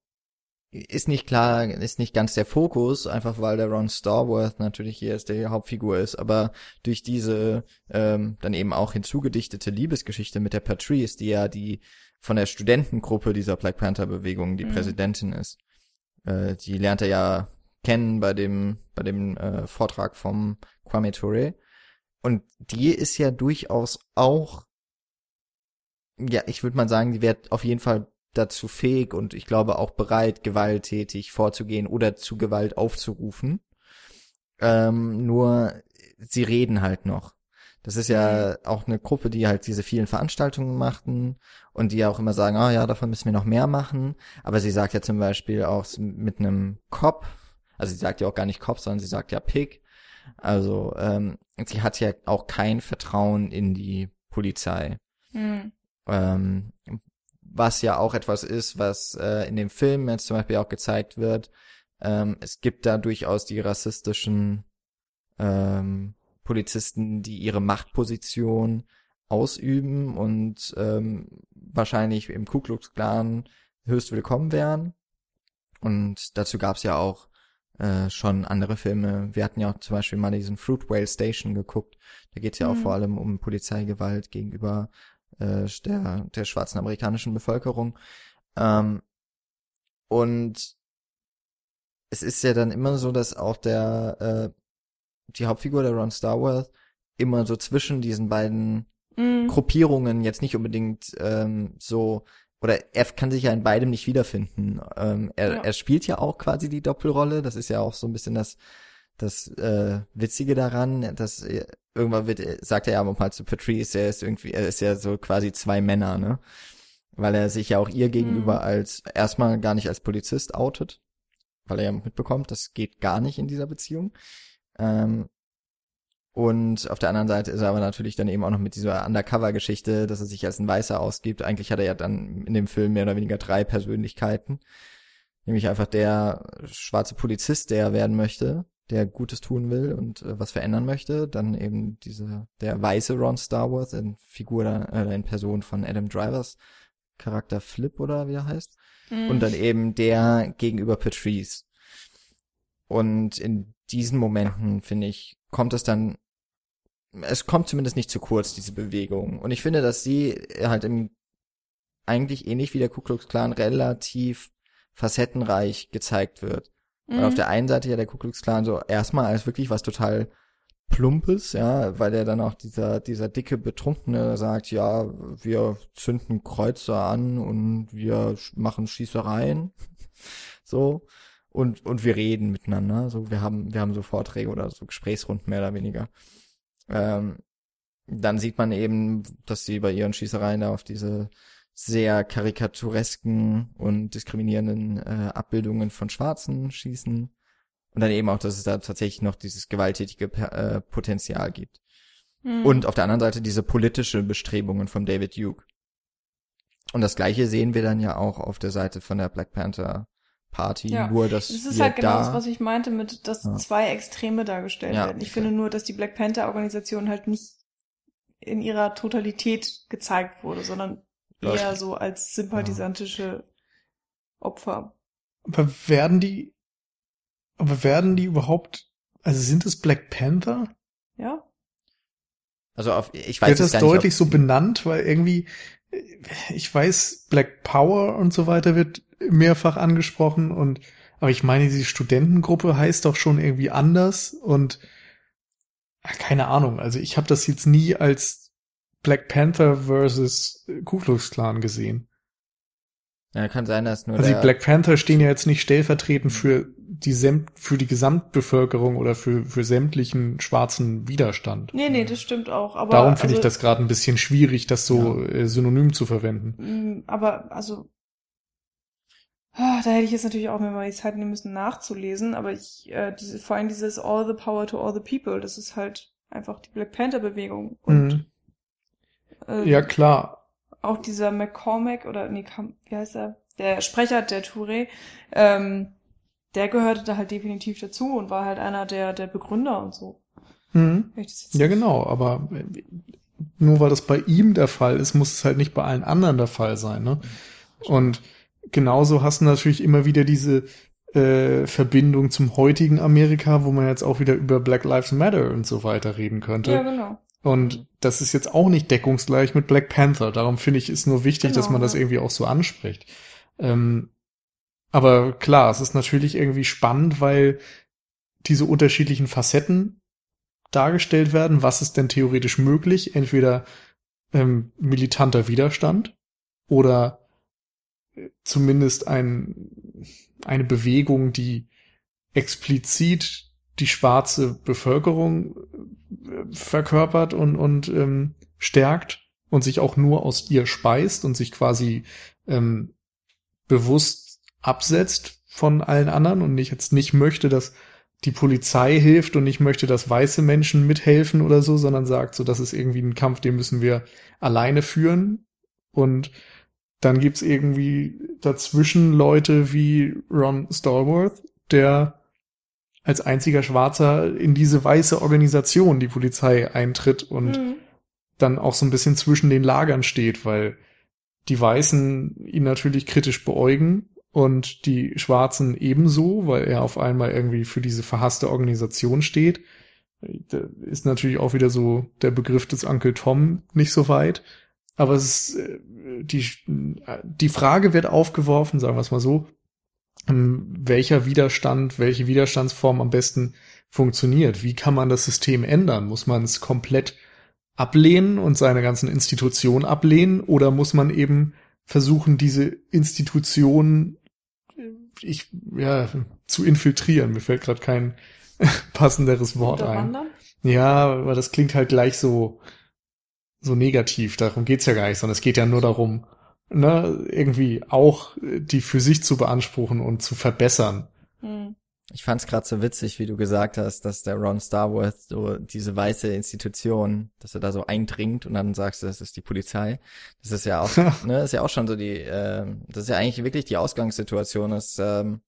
ist nicht klar, ist nicht ganz der Fokus, einfach weil der Ron Starworth natürlich hier ist, der die Hauptfigur ist, aber durch diese ähm, dann eben auch hinzugedichtete Liebesgeschichte mit der Patrice, die ja die von der Studentengruppe dieser Black Panther Bewegung die Mhm. Präsidentin ist, äh, die lernt er ja kennen bei dem bei dem äh, Vortrag vom Kwame Ture und die ist ja durchaus auch ja, ich würde mal sagen, die wird auf jeden Fall dazu fähig und ich glaube auch bereit, gewalttätig vorzugehen oder zu Gewalt aufzurufen. Ähm, nur sie reden halt noch. Das ist ja auch eine Gruppe, die halt diese vielen Veranstaltungen machten und die auch immer sagen, ah ja, davon müssen wir noch mehr machen. Aber sie sagt ja zum Beispiel auch mit einem Cop, also sie sagt ja auch gar nicht Cop, sondern sie sagt ja Pig. Also ähm, sie hat ja auch kein Vertrauen in die Polizei. Mhm. Ähm, was ja auch etwas ist, was äh, in dem Film jetzt zum Beispiel auch gezeigt wird. Ähm, es gibt da durchaus die rassistischen ähm, Polizisten, die ihre Machtposition ausüben und ähm, wahrscheinlich im Ku Klux Klan höchst willkommen wären. Und dazu gab es ja auch äh, schon andere Filme. Wir hatten ja auch zum Beispiel mal diesen Fruit Whale Station geguckt. Da geht es ja mhm. auch vor allem um Polizeigewalt gegenüber äh, der, der schwarzen amerikanischen Bevölkerung. Ähm, und es ist ja dann immer so, dass auch der äh, die Hauptfigur, der Ron Starworth, immer so zwischen diesen beiden mm. Gruppierungen jetzt nicht unbedingt ähm, so oder er kann sich ja in beidem nicht wiederfinden. Ähm, er, ja. er spielt ja auch quasi die Doppelrolle. Das ist ja auch so ein bisschen das das äh, Witzige daran, dass er, irgendwann wird sagt er ja auch mal zu Patrice, er ist irgendwie, er ist ja so quasi zwei Männer, ne? Weil er sich ja auch ihr gegenüber mhm. als erstmal gar nicht als Polizist outet, weil er ja mitbekommt, das geht gar nicht in dieser Beziehung. Ähm, und auf der anderen Seite ist er aber natürlich dann eben auch noch mit dieser Undercover-Geschichte, dass er sich als ein Weißer ausgibt. Eigentlich hat er ja dann in dem Film mehr oder weniger drei Persönlichkeiten. Nämlich einfach der schwarze Polizist, der er werden möchte, der Gutes tun will und äh, was verändern möchte. Dann eben diese, der weiße Ron Starworth, in Figur, äh, in Person von Adam Drivers Charakter Flip oder wie er heißt. Mhm. Und dann eben der gegenüber Patrice. Und in diesen Momenten, finde ich, kommt es dann, es kommt zumindest nicht zu kurz, diese Bewegung. Und ich finde, dass sie halt im, eigentlich ähnlich wie der Ku Klux Klan relativ facettenreich gezeigt wird. Mhm. Weil auf der einen Seite ja der Ku Klux Klan so erstmal als wirklich was total Plumpes, ja, weil der dann auch dieser, dieser dicke Betrunkene sagt, ja, wir zünden Kreuzer an und wir machen Schießereien. [laughs] so und, und wir reden miteinander. So, wir haben, wir haben so Vorträge oder so Gesprächsrunden mehr oder weniger. Ähm, dann sieht man eben, dass sie bei ihren Schießereien da auf diese sehr karikaturesken und diskriminierenden äh, Abbildungen von Schwarzen schießen. Und dann eben auch, dass es da tatsächlich noch dieses gewalttätige äh, Potenzial gibt. Mhm. Und auf der anderen Seite diese politische Bestrebungen von David Duke. Und das gleiche sehen wir dann ja auch auf der Seite von der Black Panther Party, ja. nur dass Das ist halt genau da, das, was ich meinte, mit dass ja. zwei Extreme dargestellt ja, werden. Ich okay. finde nur, dass die Black Panther Organisation halt nicht in ihrer Totalität gezeigt wurde, sondern Läuft. eher so als sympathisantische Opfer. Aber werden die, aber werden die überhaupt, also sind es Black Panther? Ja. Also auf, ich weiß Wird das deutlich nicht, so benannt, weil irgendwie, ich weiß, Black Power und so weiter wird mehrfach angesprochen und aber ich meine, diese Studentengruppe heißt doch schon irgendwie anders und keine Ahnung, also ich habe das jetzt nie als Black Panther versus Ku Klux Klan gesehen. Ja, kann sein, dass nur Also die Black Panther stehen ja jetzt nicht stellvertretend für die für die Gesamtbevölkerung oder für für sämtlichen schwarzen Widerstand. Nee, nee, das stimmt auch, aber Darum finde also, ich das gerade ein bisschen schwierig, das so ja. Äh, synonym zu verwenden. Mm, aber also Ah, da hätte ich jetzt natürlich auch mir mal die Zeit nehmen müssen, nachzulesen, aber ich, äh, diese, vor allem dieses All the Power to All the People, das ist halt einfach die Black Panther-Bewegung. Und mhm. äh, ja, klar. Auch dieser McCormack oder nee, wie heißt er? Der Sprecher der Touré, ähm, der gehörte da halt definitiv dazu und war halt einer der, der Begründer und so. Mhm. Ja, genau, aber nur weil das bei ihm der Fall ist, muss es halt nicht bei allen anderen der Fall sein, ne? Und genauso hast du natürlich immer wieder diese äh, Verbindung zum heutigen Amerika, wo man jetzt auch wieder über Black Lives Matter und so weiter reden könnte. Ja, genau. Und das ist jetzt auch nicht deckungsgleich mit Black Panther. Darum finde ich, ist nur wichtig, genau, dass man das irgendwie auch so anspricht. Ähm, aber klar, es ist natürlich irgendwie spannend, weil diese unterschiedlichen Facetten dargestellt werden. Was ist denn theoretisch möglich? Entweder ähm, militanter Widerstand oder zumindest ein, eine Bewegung, die explizit die schwarze Bevölkerung verkörpert und, und ähm, stärkt und sich auch nur aus ihr speist und sich quasi ähm, bewusst absetzt von allen anderen und ich jetzt nicht möchte, dass die Polizei hilft und ich möchte, dass weiße Menschen mithelfen oder so, sondern sagt, so, das ist irgendwie ein Kampf, den müssen wir alleine führen. Und dann gibt's irgendwie dazwischen Leute wie Ron Stallworth, der als einziger Schwarzer in diese weiße Organisation, die Polizei, eintritt und mhm. dann auch so ein bisschen zwischen den Lagern steht, weil die Weißen ihn natürlich kritisch beäugen und die Schwarzen ebenso, weil er auf einmal irgendwie für diese verhasste Organisation steht. Da ist natürlich auch wieder so der Begriff des Uncle Tom nicht so weit. Aber es ist, äh, die, die Frage wird aufgeworfen, sagen wir es mal so, ähm, welcher Widerstand, welche Widerstandsform am besten funktioniert. Wie kann man das System ändern? Muss man es komplett ablehnen und seine ganzen Institutionen ablehnen oder muss man eben versuchen, diese Institutionen ich, ja, zu infiltrieren. Mir fällt gerade kein [laughs] passenderes Wort ein. Ja, aber das klingt halt gleich so, so negativ. Darum geht's ja gar nicht, sondern es geht ja nur darum, ne, irgendwie auch die für sich zu beanspruchen und zu verbessern. Hm. Ich fand's gerade so witzig, wie du gesagt hast, dass der Ron Starworth so diese weiße Institution, dass er da so eindringt und dann sagst du, das ist die Polizei. Das ist ja auch, [laughs] ne, ist ja auch schon so die, äh, das ist ja eigentlich wirklich die Ausgangssituation. Das ist ähm,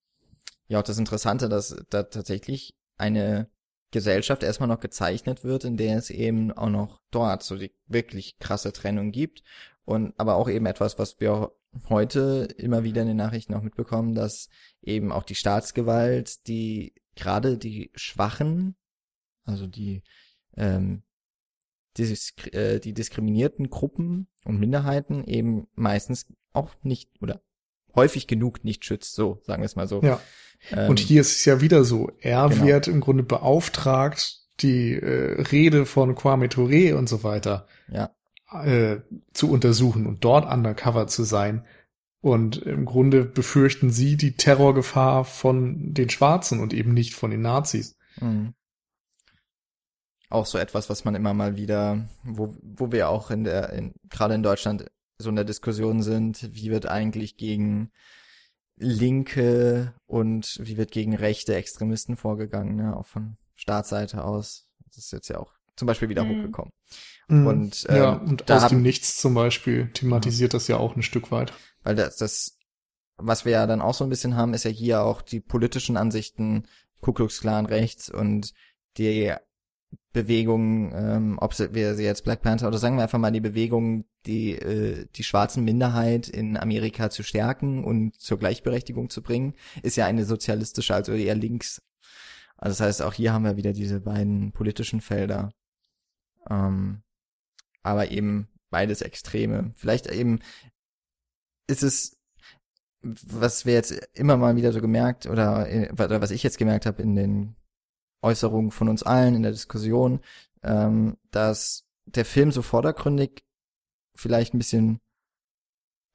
ja auch das Interessante, dass da tatsächlich eine Gesellschaft erstmal noch gezeichnet wird, in der es eben auch noch dort so die wirklich krasse Trennung gibt. Und aber auch eben etwas, was wir heute immer wieder in den Nachrichten auch mitbekommen, dass eben auch die Staatsgewalt, die gerade die Schwachen, also die ähm, äh, die diskriminierten Gruppen und Minderheiten eben meistens auch nicht oder häufig genug nicht schützt, so sagen wir es mal so. Ja. Ähm, und hier ist es ja wieder so, er genau. wird im Grunde beauftragt, die äh, Rede von Kwame Touré und so weiter ja. äh, zu untersuchen und dort undercover zu sein. Und im Grunde befürchten sie die Terrorgefahr von den Schwarzen und eben nicht von den Nazis. Mhm. Auch so etwas, was man immer mal wieder, wo, wo wir auch in der, in, gerade in Deutschland so in der Diskussion sind, wie wird eigentlich gegen Linke und wie wird gegen rechte Extremisten vorgegangen, ne? auch von Staatsseite aus. Das ist jetzt ja auch zum Beispiel wieder mhm. hochgekommen. Mhm. Und, ähm, ja, und aus dem Nichts zum Beispiel thematisiert ja. das ja auch ein Stück weit. Weil das, das, was wir ja dann auch so ein bisschen haben, ist ja hier auch die politischen Ansichten Ku Klux Klan rechts und die Bewegung, ähm, ob wir sie jetzt Black Panther oder sagen wir einfach mal die Bewegung, die äh, die schwarzen Minderheit in Amerika zu stärken und zur Gleichberechtigung zu bringen, ist ja eine sozialistische, also eher links. Also das heißt, auch hier haben wir wieder diese beiden politischen Felder. Ähm, aber eben beides Extreme. Vielleicht eben ist es, was wir jetzt immer mal wieder so gemerkt oder, oder was ich jetzt gemerkt habe in den Äußerungen von uns allen in der Diskussion, ähm, dass der Film so vordergründig vielleicht ein bisschen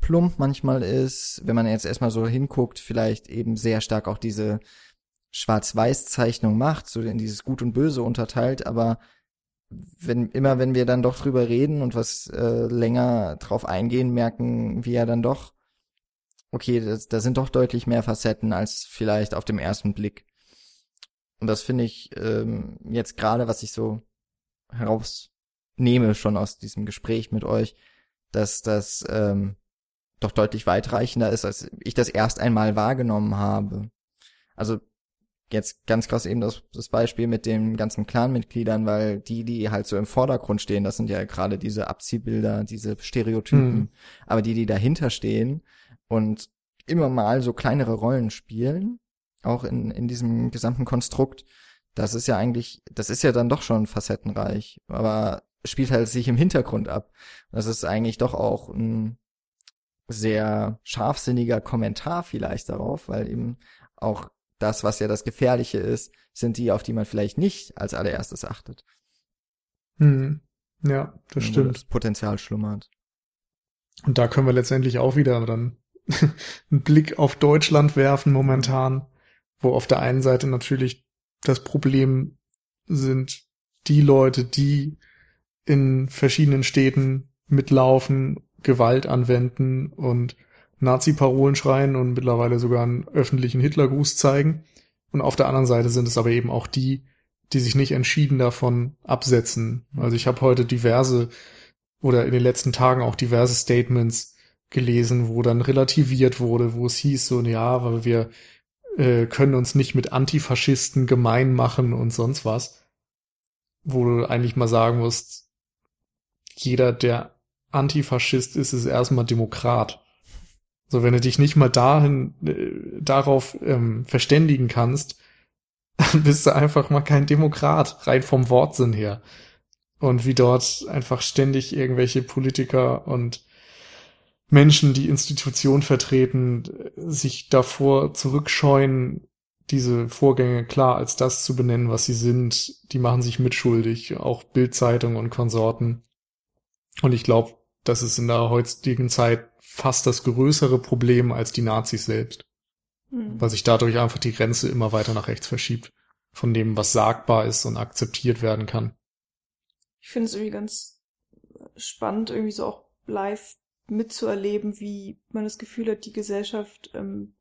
plump manchmal ist, wenn man jetzt erstmal so hinguckt, vielleicht eben sehr stark auch diese Schwarz-Weiß-Zeichnung macht, so in dieses Gut und Böse unterteilt, aber wenn immer wenn wir dann doch drüber reden und was äh, länger drauf eingehen, merken wir ja dann doch, okay, da sind doch deutlich mehr Facetten als vielleicht auf dem ersten Blick. Und das finde ich ähm, jetzt gerade, was ich so herausnehme schon aus diesem Gespräch mit euch, dass das ähm, doch deutlich weitreichender ist, als ich das erst einmal wahrgenommen habe. Also jetzt ganz krass eben das, das Beispiel mit den ganzen Clan-Mitgliedern, weil die, die halt so im Vordergrund stehen, das sind ja gerade diese Abziehbilder, diese Stereotypen, mhm. aber die, die dahinter stehen und immer mal so kleinere Rollen spielen, auch in, in diesem gesamten Konstrukt, das ist ja eigentlich, das ist ja dann doch schon facettenreich, aber spielt halt sich im Hintergrund ab. Das ist eigentlich doch auch ein sehr scharfsinniger Kommentar vielleicht darauf, weil eben auch das, was ja das Gefährliche ist, sind die, auf die man vielleicht nicht als allererstes achtet. Hm. Ja, das Wo stimmt. Das Potenzial schlummert. Und da können wir letztendlich auch wieder dann [laughs] einen Blick auf Deutschland werfen momentan, wo auf der einen Seite natürlich das Problem sind die Leute, die in verschiedenen Städten mitlaufen, Gewalt anwenden und Nazi-Parolen schreien und mittlerweile sogar einen öffentlichen Hitlergruß zeigen. Und auf der anderen Seite sind es aber eben auch die, die sich nicht entschieden davon absetzen. Also ich habe heute diverse oder in den letzten Tagen auch diverse Statements gelesen, wo dann relativiert wurde, wo es hieß so, ja, weil wir äh, können uns nicht mit Antifaschisten gemein machen und sonst was. Wo du eigentlich mal sagen musst, jeder, der Antifaschist ist, ist erstmal Demokrat. So, wenn du dich nicht mal dahin, äh, darauf ähm, verständigen kannst, [laughs] dann bist du einfach mal kein Demokrat, rein vom Wortsinn her. Und wie dort einfach ständig irgendwelche Politiker und Menschen, die Institutionen vertreten, sich davor zurückscheuen, diese Vorgänge klar als das zu benennen, was sie sind, die machen sich mitschuldig, auch Bildzeitung und Konsorten. Und ich glaube, das ist in der heutigen Zeit fast das größere Problem als die Nazis selbst. Hm. Weil sich dadurch einfach die Grenze immer weiter nach rechts verschiebt. Von dem, was sagbar ist und akzeptiert werden kann. Ich finde es irgendwie ganz spannend, irgendwie so auch live mitzuerleben, wie man das Gefühl hat, die Gesellschaft ähm,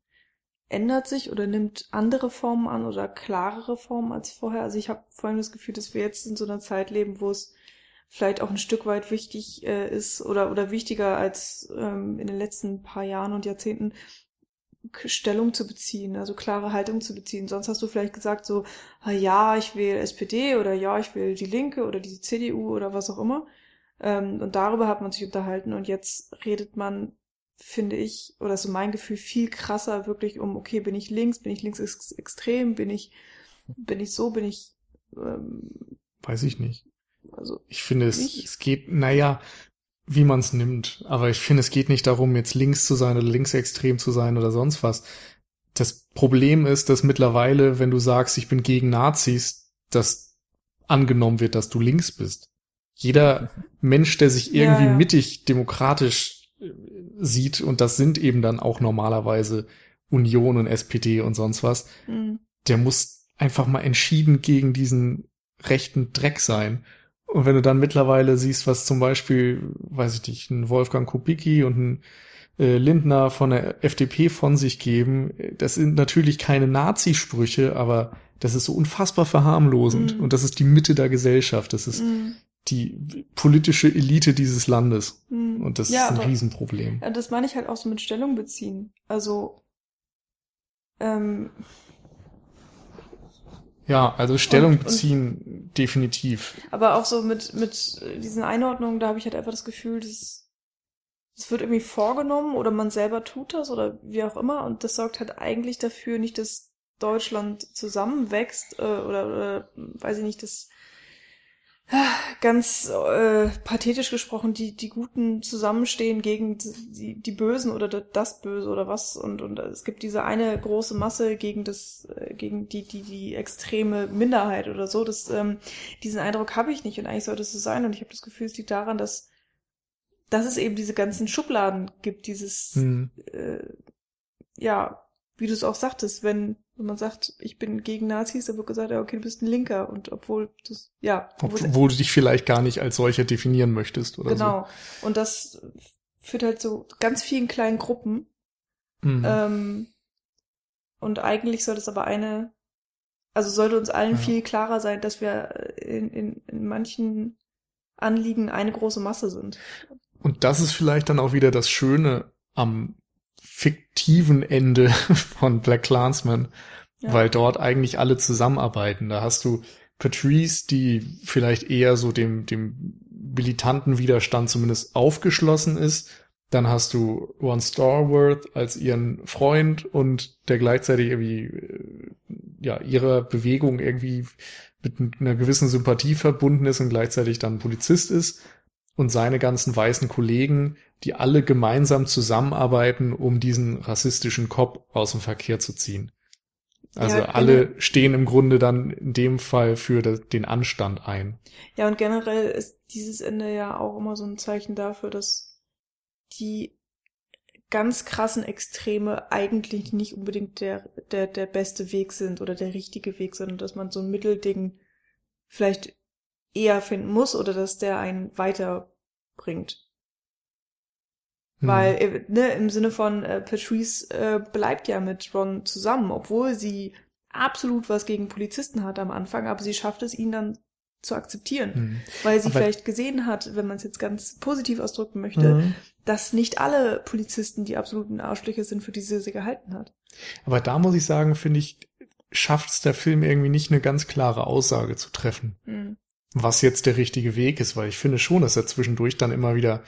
ändert sich oder nimmt andere Formen an oder klarere Formen als vorher. Also ich habe vor allem das Gefühl, dass wir jetzt in so einer Zeit leben, wo es vielleicht auch ein Stück weit wichtig äh, ist oder oder wichtiger als ähm, in den letzten paar Jahren und Jahrzehnten Stellung zu beziehen, also klare Haltung zu beziehen. Sonst hast du vielleicht gesagt so, ah, ja, ich will SPD oder ja, ich will die Linke oder die CDU oder was auch immer. Ähm, und darüber hat man sich unterhalten und jetzt redet man, finde ich, oder so mein Gefühl, viel krasser wirklich um, okay, bin ich links, bin ich links ex extrem, bin ich, bin ich so, bin ich. Ähm, Weiß ich nicht. Also ich finde es, es geht, naja, wie man es nimmt. Aber ich finde, es geht nicht darum, jetzt links zu sein oder linksextrem zu sein oder sonst was. Das Problem ist, dass mittlerweile, wenn du sagst, ich bin gegen Nazis, dass angenommen wird, dass du links bist. Jeder Mensch, der sich irgendwie ja, ja. mittig demokratisch äh, sieht, und das sind eben dann auch normalerweise Union und SPD und sonst was, mhm. der muss einfach mal entschieden gegen diesen rechten Dreck sein. Und wenn du dann mittlerweile siehst, was zum Beispiel, weiß ich nicht, ein Wolfgang Kubicki und ein äh, Lindner von der FDP von sich geben, das sind natürlich keine Nazi-Sprüche, aber das ist so unfassbar verharmlosend. Mm. Und das ist die Mitte der Gesellschaft. Das ist mm die politische Elite dieses Landes. Hm. Und das ja, ist ein aber, Riesenproblem. Das meine ich halt auch so mit Stellung beziehen. Also ähm, ja, also Stellung und, beziehen und, definitiv. Aber auch so mit mit diesen Einordnungen, da habe ich halt einfach das Gefühl, dass es wird irgendwie vorgenommen oder man selber tut das oder wie auch immer und das sorgt halt eigentlich dafür nicht, dass Deutschland zusammenwächst äh, oder, oder weiß ich nicht, dass ganz äh, pathetisch gesprochen, die, die Guten zusammenstehen gegen die, die Bösen oder das Böse oder was und, und es gibt diese eine große Masse gegen das, äh, gegen die, die, die extreme Minderheit oder so. Das, ähm, diesen Eindruck habe ich nicht und eigentlich sollte es so sein und ich habe das Gefühl, es liegt daran, dass, dass es eben diese ganzen Schubladen gibt, dieses, hm. äh, ja, wie du es auch sagtest, wenn wenn man sagt, ich bin gegen Nazis, dann wird gesagt, ja, okay, du bist ein Linker. Und obwohl das, ja. Obwohl, obwohl du dich vielleicht gar nicht als solcher definieren möchtest, oder genau. so. Genau. Und das führt halt zu ganz vielen kleinen Gruppen. Mhm. Ähm, und eigentlich sollte es aber eine, also sollte uns allen ja. viel klarer sein, dass wir in, in, in manchen Anliegen eine große Masse sind. Und das ist vielleicht dann auch wieder das Schöne am fiktiven Ende [laughs] von Black Clansman, ja. weil dort eigentlich alle zusammenarbeiten. Da hast du Patrice, die vielleicht eher so dem, dem militanten Widerstand zumindest aufgeschlossen ist. Dann hast du Ron Starworth als ihren Freund und der gleichzeitig irgendwie, äh, ja, ihrer Bewegung irgendwie mit einer gewissen Sympathie verbunden ist und gleichzeitig dann Polizist ist und seine ganzen weißen Kollegen, die alle gemeinsam zusammenarbeiten, um diesen rassistischen Kopf aus dem Verkehr zu ziehen. Also ja, alle stehen im Grunde dann in dem Fall für den Anstand ein. Ja, und generell ist dieses Ende ja auch immer so ein Zeichen dafür, dass die ganz krassen Extreme eigentlich nicht unbedingt der, der, der beste Weg sind oder der richtige Weg, sondern dass man so ein Mittelding vielleicht eher finden muss oder dass der einen weiterbringt. Hm. Weil, äh, ne, im Sinne von äh, Patrice äh, bleibt ja mit Ron zusammen, obwohl sie absolut was gegen Polizisten hat am Anfang, aber sie schafft es, ihn dann zu akzeptieren. Hm. Weil sie Aber- vielleicht gesehen hat, wenn man es jetzt ganz positiv ausdrücken möchte, Mhm. dass nicht alle Polizisten die absoluten Arschlöcher sind, für die sie sie gehalten hat. Aber da muss ich sagen, finde ich, schafft es der Film irgendwie nicht eine ganz klare Aussage zu treffen, Hm. Was jetzt der richtige Weg ist, weil ich finde schon, dass er zwischendurch dann immer wieder,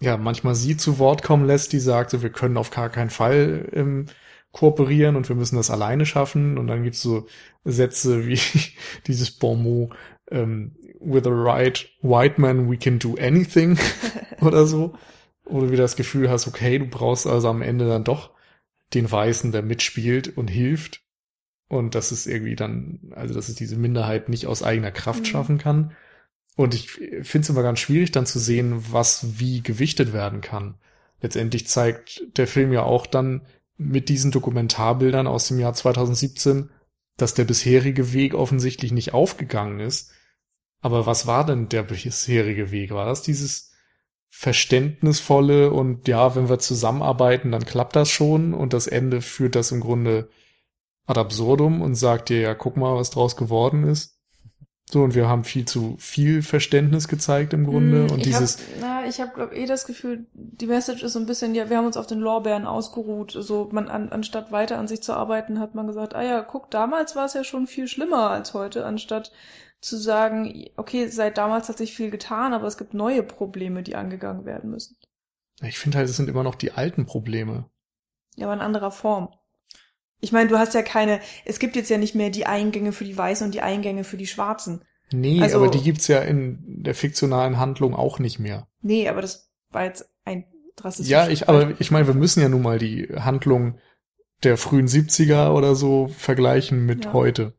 ja, manchmal sie zu Wort kommen lässt, die sagt, so, wir können auf gar keinen Fall ähm, kooperieren und wir müssen das alleine schaffen. Und dann gibt's so Sätze wie [laughs] dieses Bon mot, ähm, with a right white man we can do anything [laughs] oder so. Wo du wieder das Gefühl hast, okay, du brauchst also am Ende dann doch den Weißen, der mitspielt und hilft. Und das ist irgendwie dann, also dass es diese Minderheit nicht aus eigener Kraft Mhm. schaffen kann. Und ich finde es immer ganz schwierig dann zu sehen, was wie gewichtet werden kann. Letztendlich zeigt der Film ja auch dann mit diesen Dokumentarbildern aus dem Jahr 2017, dass der bisherige Weg offensichtlich nicht aufgegangen ist. Aber was war denn der bisherige Weg? War das dieses verständnisvolle und ja, wenn wir zusammenarbeiten, dann klappt das schon und das Ende führt das im Grunde ad absurdum und sagt dir, ja, guck mal, was draus geworden ist. So, und wir haben viel zu viel Verständnis gezeigt im Grunde Hm, und ich dieses, Hab, na, ich habe glaube eh das Gefühl, die Message ist so ein bisschen, ja, wir haben uns auf den Lorbeeren ausgeruht. So, man an, anstatt weiter an sich zu arbeiten, hat man gesagt, ah ja, guck, damals war es ja schon viel schlimmer als heute, anstatt zu sagen, okay, seit damals hat sich viel getan, aber es gibt neue Probleme, die angegangen werden müssen. ich finde halt, es sind immer noch die alten Probleme. Ja, aber in anderer Form. Ich meine, du hast ja keine, es gibt jetzt ja nicht mehr die Eingänge für die Weißen und die Eingänge für die Schwarzen. Nee, Also- aber die gibt's ja in der fiktionalen Handlung auch nicht mehr. Nee, aber das war jetzt ein drastisches Ja, ich, aber ich meine, wir müssen ja nun mal die Handlung der frühen 70er oder so vergleichen mit Ja. heute.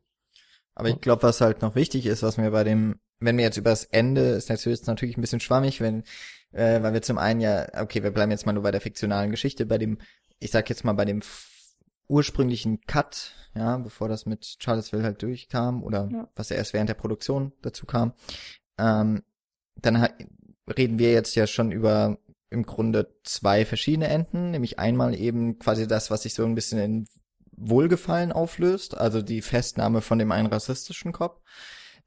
Aber ich glaube, was halt noch wichtig ist, was mir bei dem, wenn wir jetzt über das Ende, ist natürlich, ist natürlich ein bisschen schwammig, wenn, äh, weil wir zum einen ja, okay, wir bleiben jetzt mal nur bei der fiktionalen Geschichte, bei dem, ich sag jetzt mal bei dem ursprünglichen Cut, ja, bevor das mit Charlottesville halt durchkam oder Ja. was ja erst während der Produktion dazu kam, ähm, dann reden wir jetzt ja schon über im Grunde zwei verschiedene Enden, nämlich einmal eben quasi das, was sich so ein bisschen in Wohlgefallen auflöst, also die Festnahme von dem einen rassistischen Cop.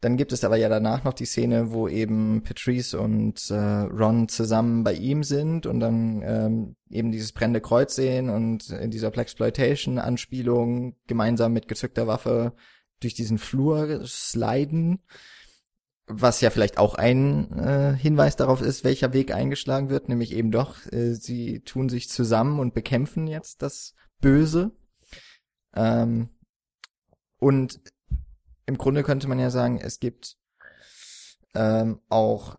Dann gibt es aber ja danach noch die Szene, wo eben Patrice und äh, Ron zusammen bei ihm sind und dann ähm, eben dieses brennende Kreuz sehen und in dieser Blaxploitation-Anspielung gemeinsam mit gezückter Waffe durch diesen Flur sliden, was ja vielleicht auch ein äh, Hinweis darauf ist, welcher Weg eingeschlagen wird, nämlich eben doch, äh, sie tun sich zusammen und bekämpfen jetzt das Böse. Ähm, und im Grunde könnte man ja sagen, es gibt ähm, auch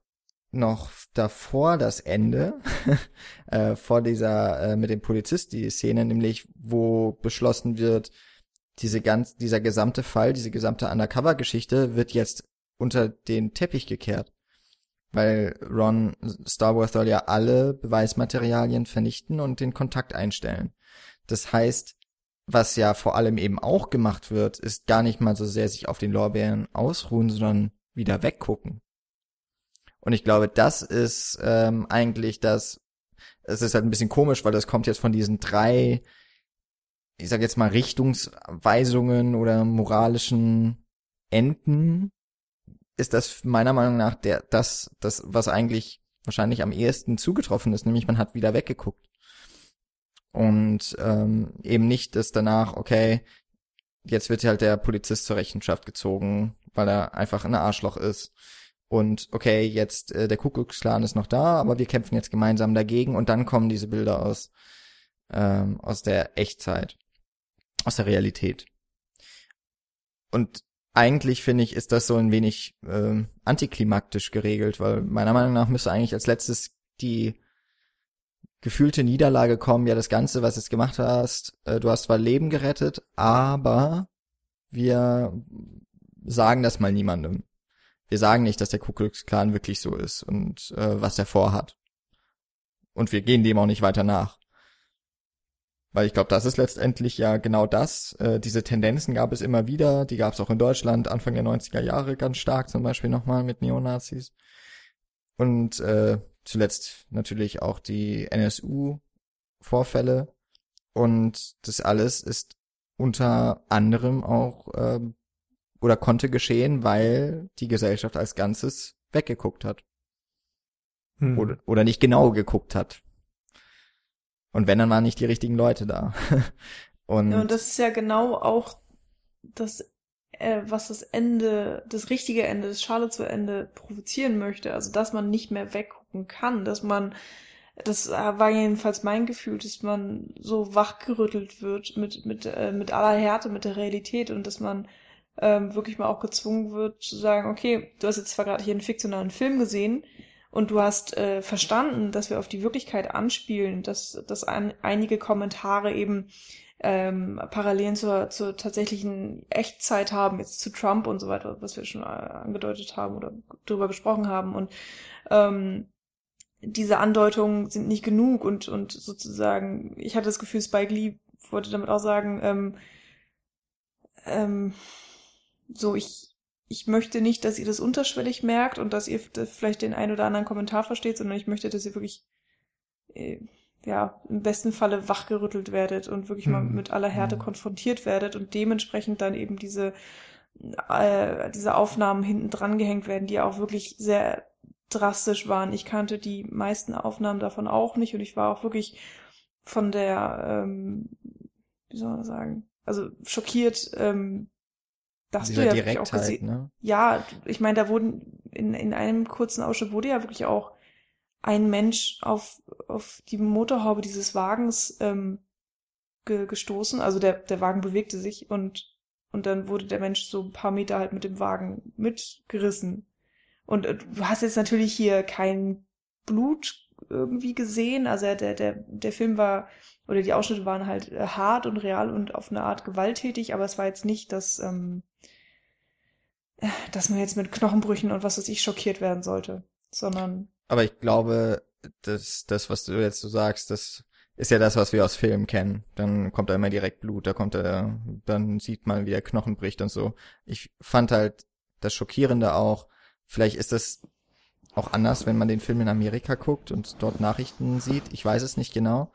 noch davor das Ende, [laughs] äh, vor dieser äh, mit dem Polizist die Szene, nämlich wo beschlossen wird, diese ganz, dieser gesamte Fall, diese gesamte Undercover-Geschichte wird jetzt unter den Teppich gekehrt. Weil Ron Starworth soll ja alle Beweismaterialien vernichten und den Kontakt einstellen. Das heißt, was ja vor allem eben auch gemacht wird, ist gar nicht mal so sehr sich auf den Lorbeeren ausruhen, sondern wieder weggucken. Und ich glaube, das ist ähm, eigentlich das, es ist halt ein bisschen komisch, weil das kommt jetzt von diesen drei, ich sag jetzt mal, Richtungsweisungen oder moralischen Enden, ist das meiner Meinung nach der, das, das, was eigentlich wahrscheinlich am ehesten zugetroffen ist, nämlich man hat wieder weggeguckt. Und ähm, eben nicht, dass danach, okay, jetzt wird halt der Polizist zur Rechenschaft gezogen, weil er einfach ein Arschloch ist. Und okay, jetzt äh, der Kuckucksklan ist noch da, aber wir kämpfen jetzt gemeinsam dagegen und dann kommen diese Bilder aus ähm, aus der Echtzeit, aus der Realität. Und eigentlich finde ich, ist das so ein wenig ähm, antiklimaktisch geregelt, weil meiner Meinung nach müsste eigentlich als letztes die gefühlte Niederlage kommen, ja, das Ganze, was du jetzt gemacht hast, äh, du hast zwar Leben gerettet, aber wir sagen das mal niemandem. Wir sagen nicht, dass der Ku Klux Klan wirklich so ist und äh, was er vorhat. Und wir gehen dem auch nicht weiter nach. Weil ich glaube, das ist letztendlich ja genau das. Äh, diese Tendenzen gab es immer wieder. Die gab es auch in Deutschland Anfang der 90er Jahre ganz stark, zum Beispiel nochmal mit Neonazis. Und äh, zuletzt natürlich auch die NSU-Vorfälle. Und das alles ist unter anderem auch ähm, oder konnte geschehen, weil die Gesellschaft als Ganzes weggeguckt hat. Hm. Oder, oder nicht genau geguckt hat. Und wenn, dann waren nicht die richtigen Leute da. [laughs] und, ja, und das ist ja genau auch das, äh, was das Ende, das richtige Ende, das Schale zu Ende provozieren möchte. Also, dass man nicht mehr weggucken kann, dass man, das war jedenfalls mein Gefühl, dass man so wachgerüttelt wird mit, mit, äh, mit aller Härte, mit der Realität und dass man ähm, wirklich mal auch gezwungen wird zu sagen, okay, du hast jetzt zwar gerade hier einen fiktionalen Film gesehen, und du hast äh, verstanden, dass wir auf die Wirklichkeit anspielen, dass, dass ein, einige Kommentare eben ähm, Parallelen zur, zur tatsächlichen Echtzeit haben, jetzt zu Trump und so weiter, was wir schon äh, angedeutet haben oder drüber gesprochen haben. Und ähm, diese Andeutungen sind nicht genug und, und sozusagen, ich hatte das Gefühl, Spike Lee wollte damit auch sagen, ähm, ähm, so, ich, ich möchte nicht, dass ihr das unterschwellig merkt und dass ihr vielleicht den ein oder anderen Kommentar versteht, sondern ich möchte, dass ihr wirklich, äh, ja, im besten Falle wachgerüttelt werdet und wirklich mal mit aller Härte hm. konfrontiert werdet und dementsprechend dann eben diese, äh, diese Aufnahmen hinten dran gehängt werden, die auch wirklich sehr drastisch waren. Ich kannte die meisten Aufnahmen davon auch nicht und ich war auch wirklich von der, ähm, wie soll man sagen, also schockiert, ähm, dass du ja wirklich auch gesehen. Ne? Ja, ich meine, da wurden in, in einem kurzen Ausschnitt wurde ja wirklich auch ein Mensch auf, auf die Motorhaube dieses Wagens ähm, ge, gestoßen. Also der, der Wagen bewegte sich und, und dann wurde der Mensch so ein paar Meter halt mit dem Wagen mitgerissen. Und äh, du hast jetzt natürlich hier kein Blut irgendwie gesehen. Also der, der, der Film war, oder die Ausschnitte waren halt äh, hart und real und auf eine Art gewalttätig, aber es war jetzt nicht das, ähm, dass man jetzt mit Knochenbrüchen und was weiß ich schockiert werden sollte, sondern. Aber ich glaube, das, das, was du jetzt so sagst, das ist ja das, was wir aus Filmen kennen. Dann kommt da immer direkt Blut, da kommt er, dann sieht man, wie der Knochen bricht und so. Ich fand halt das Schockierende auch, vielleicht ist das auch anders, wenn man den Film in Amerika guckt und dort Nachrichten sieht. Ich weiß es nicht genau.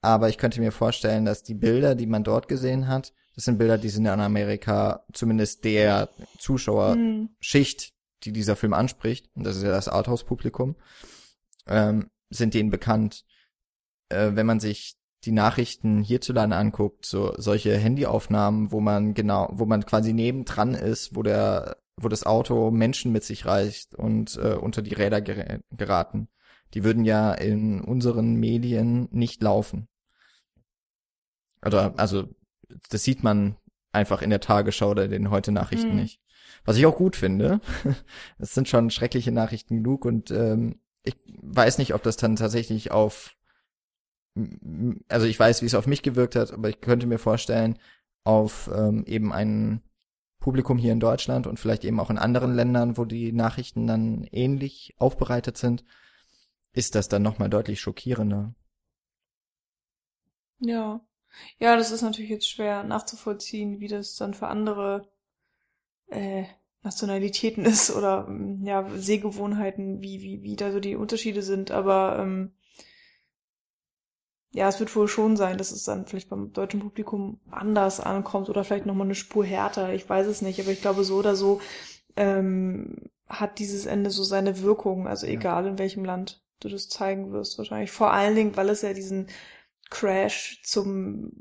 Aber ich könnte mir vorstellen, dass die Bilder, die man dort gesehen hat, das sind Bilder, die sind in Amerika zumindest der Zuschauerschicht, die dieser Film anspricht, und das ist ja das Arthouse-Publikum, ähm, sind denen bekannt. Äh, wenn man sich die Nachrichten hierzulande anguckt, so solche Handyaufnahmen, wo man genau, wo man quasi nebendran ist, wo der, wo das Auto Menschen mit sich reicht und äh, unter die Räder ger geraten, die würden ja in unseren Medien nicht laufen. Also, also das sieht man einfach in der Tagesschau oder den heute Nachrichten mhm. nicht. Was ich auch gut finde. [laughs] Es sind schon schreckliche Nachrichten genug und ähm, ich weiß nicht, ob das dann tatsächlich auf also ich weiß, wie es auf mich gewirkt hat, aber ich könnte mir vorstellen, auf ähm, eben ein Publikum hier in Deutschland und vielleicht eben auch in anderen Ländern, wo die Nachrichten dann ähnlich aufbereitet sind, ist das dann nochmal deutlich schockierender. Ja. Ja, das ist natürlich jetzt schwer nachzuvollziehen, wie das dann für andere äh, Nationalitäten ist oder mm, ja, Sehgewohnheiten, wie, wie, wie da so die Unterschiede sind, aber ähm, ja, es wird wohl schon sein, dass es dann vielleicht beim deutschen Publikum anders ankommt oder vielleicht nochmal eine Spur härter. Ich weiß es nicht, aber ich glaube, so oder so ähm, hat dieses Ende so seine Wirkung, also ja. egal in welchem Land du das zeigen wirst, wahrscheinlich. Vor allen Dingen, weil es ja diesen Crash zum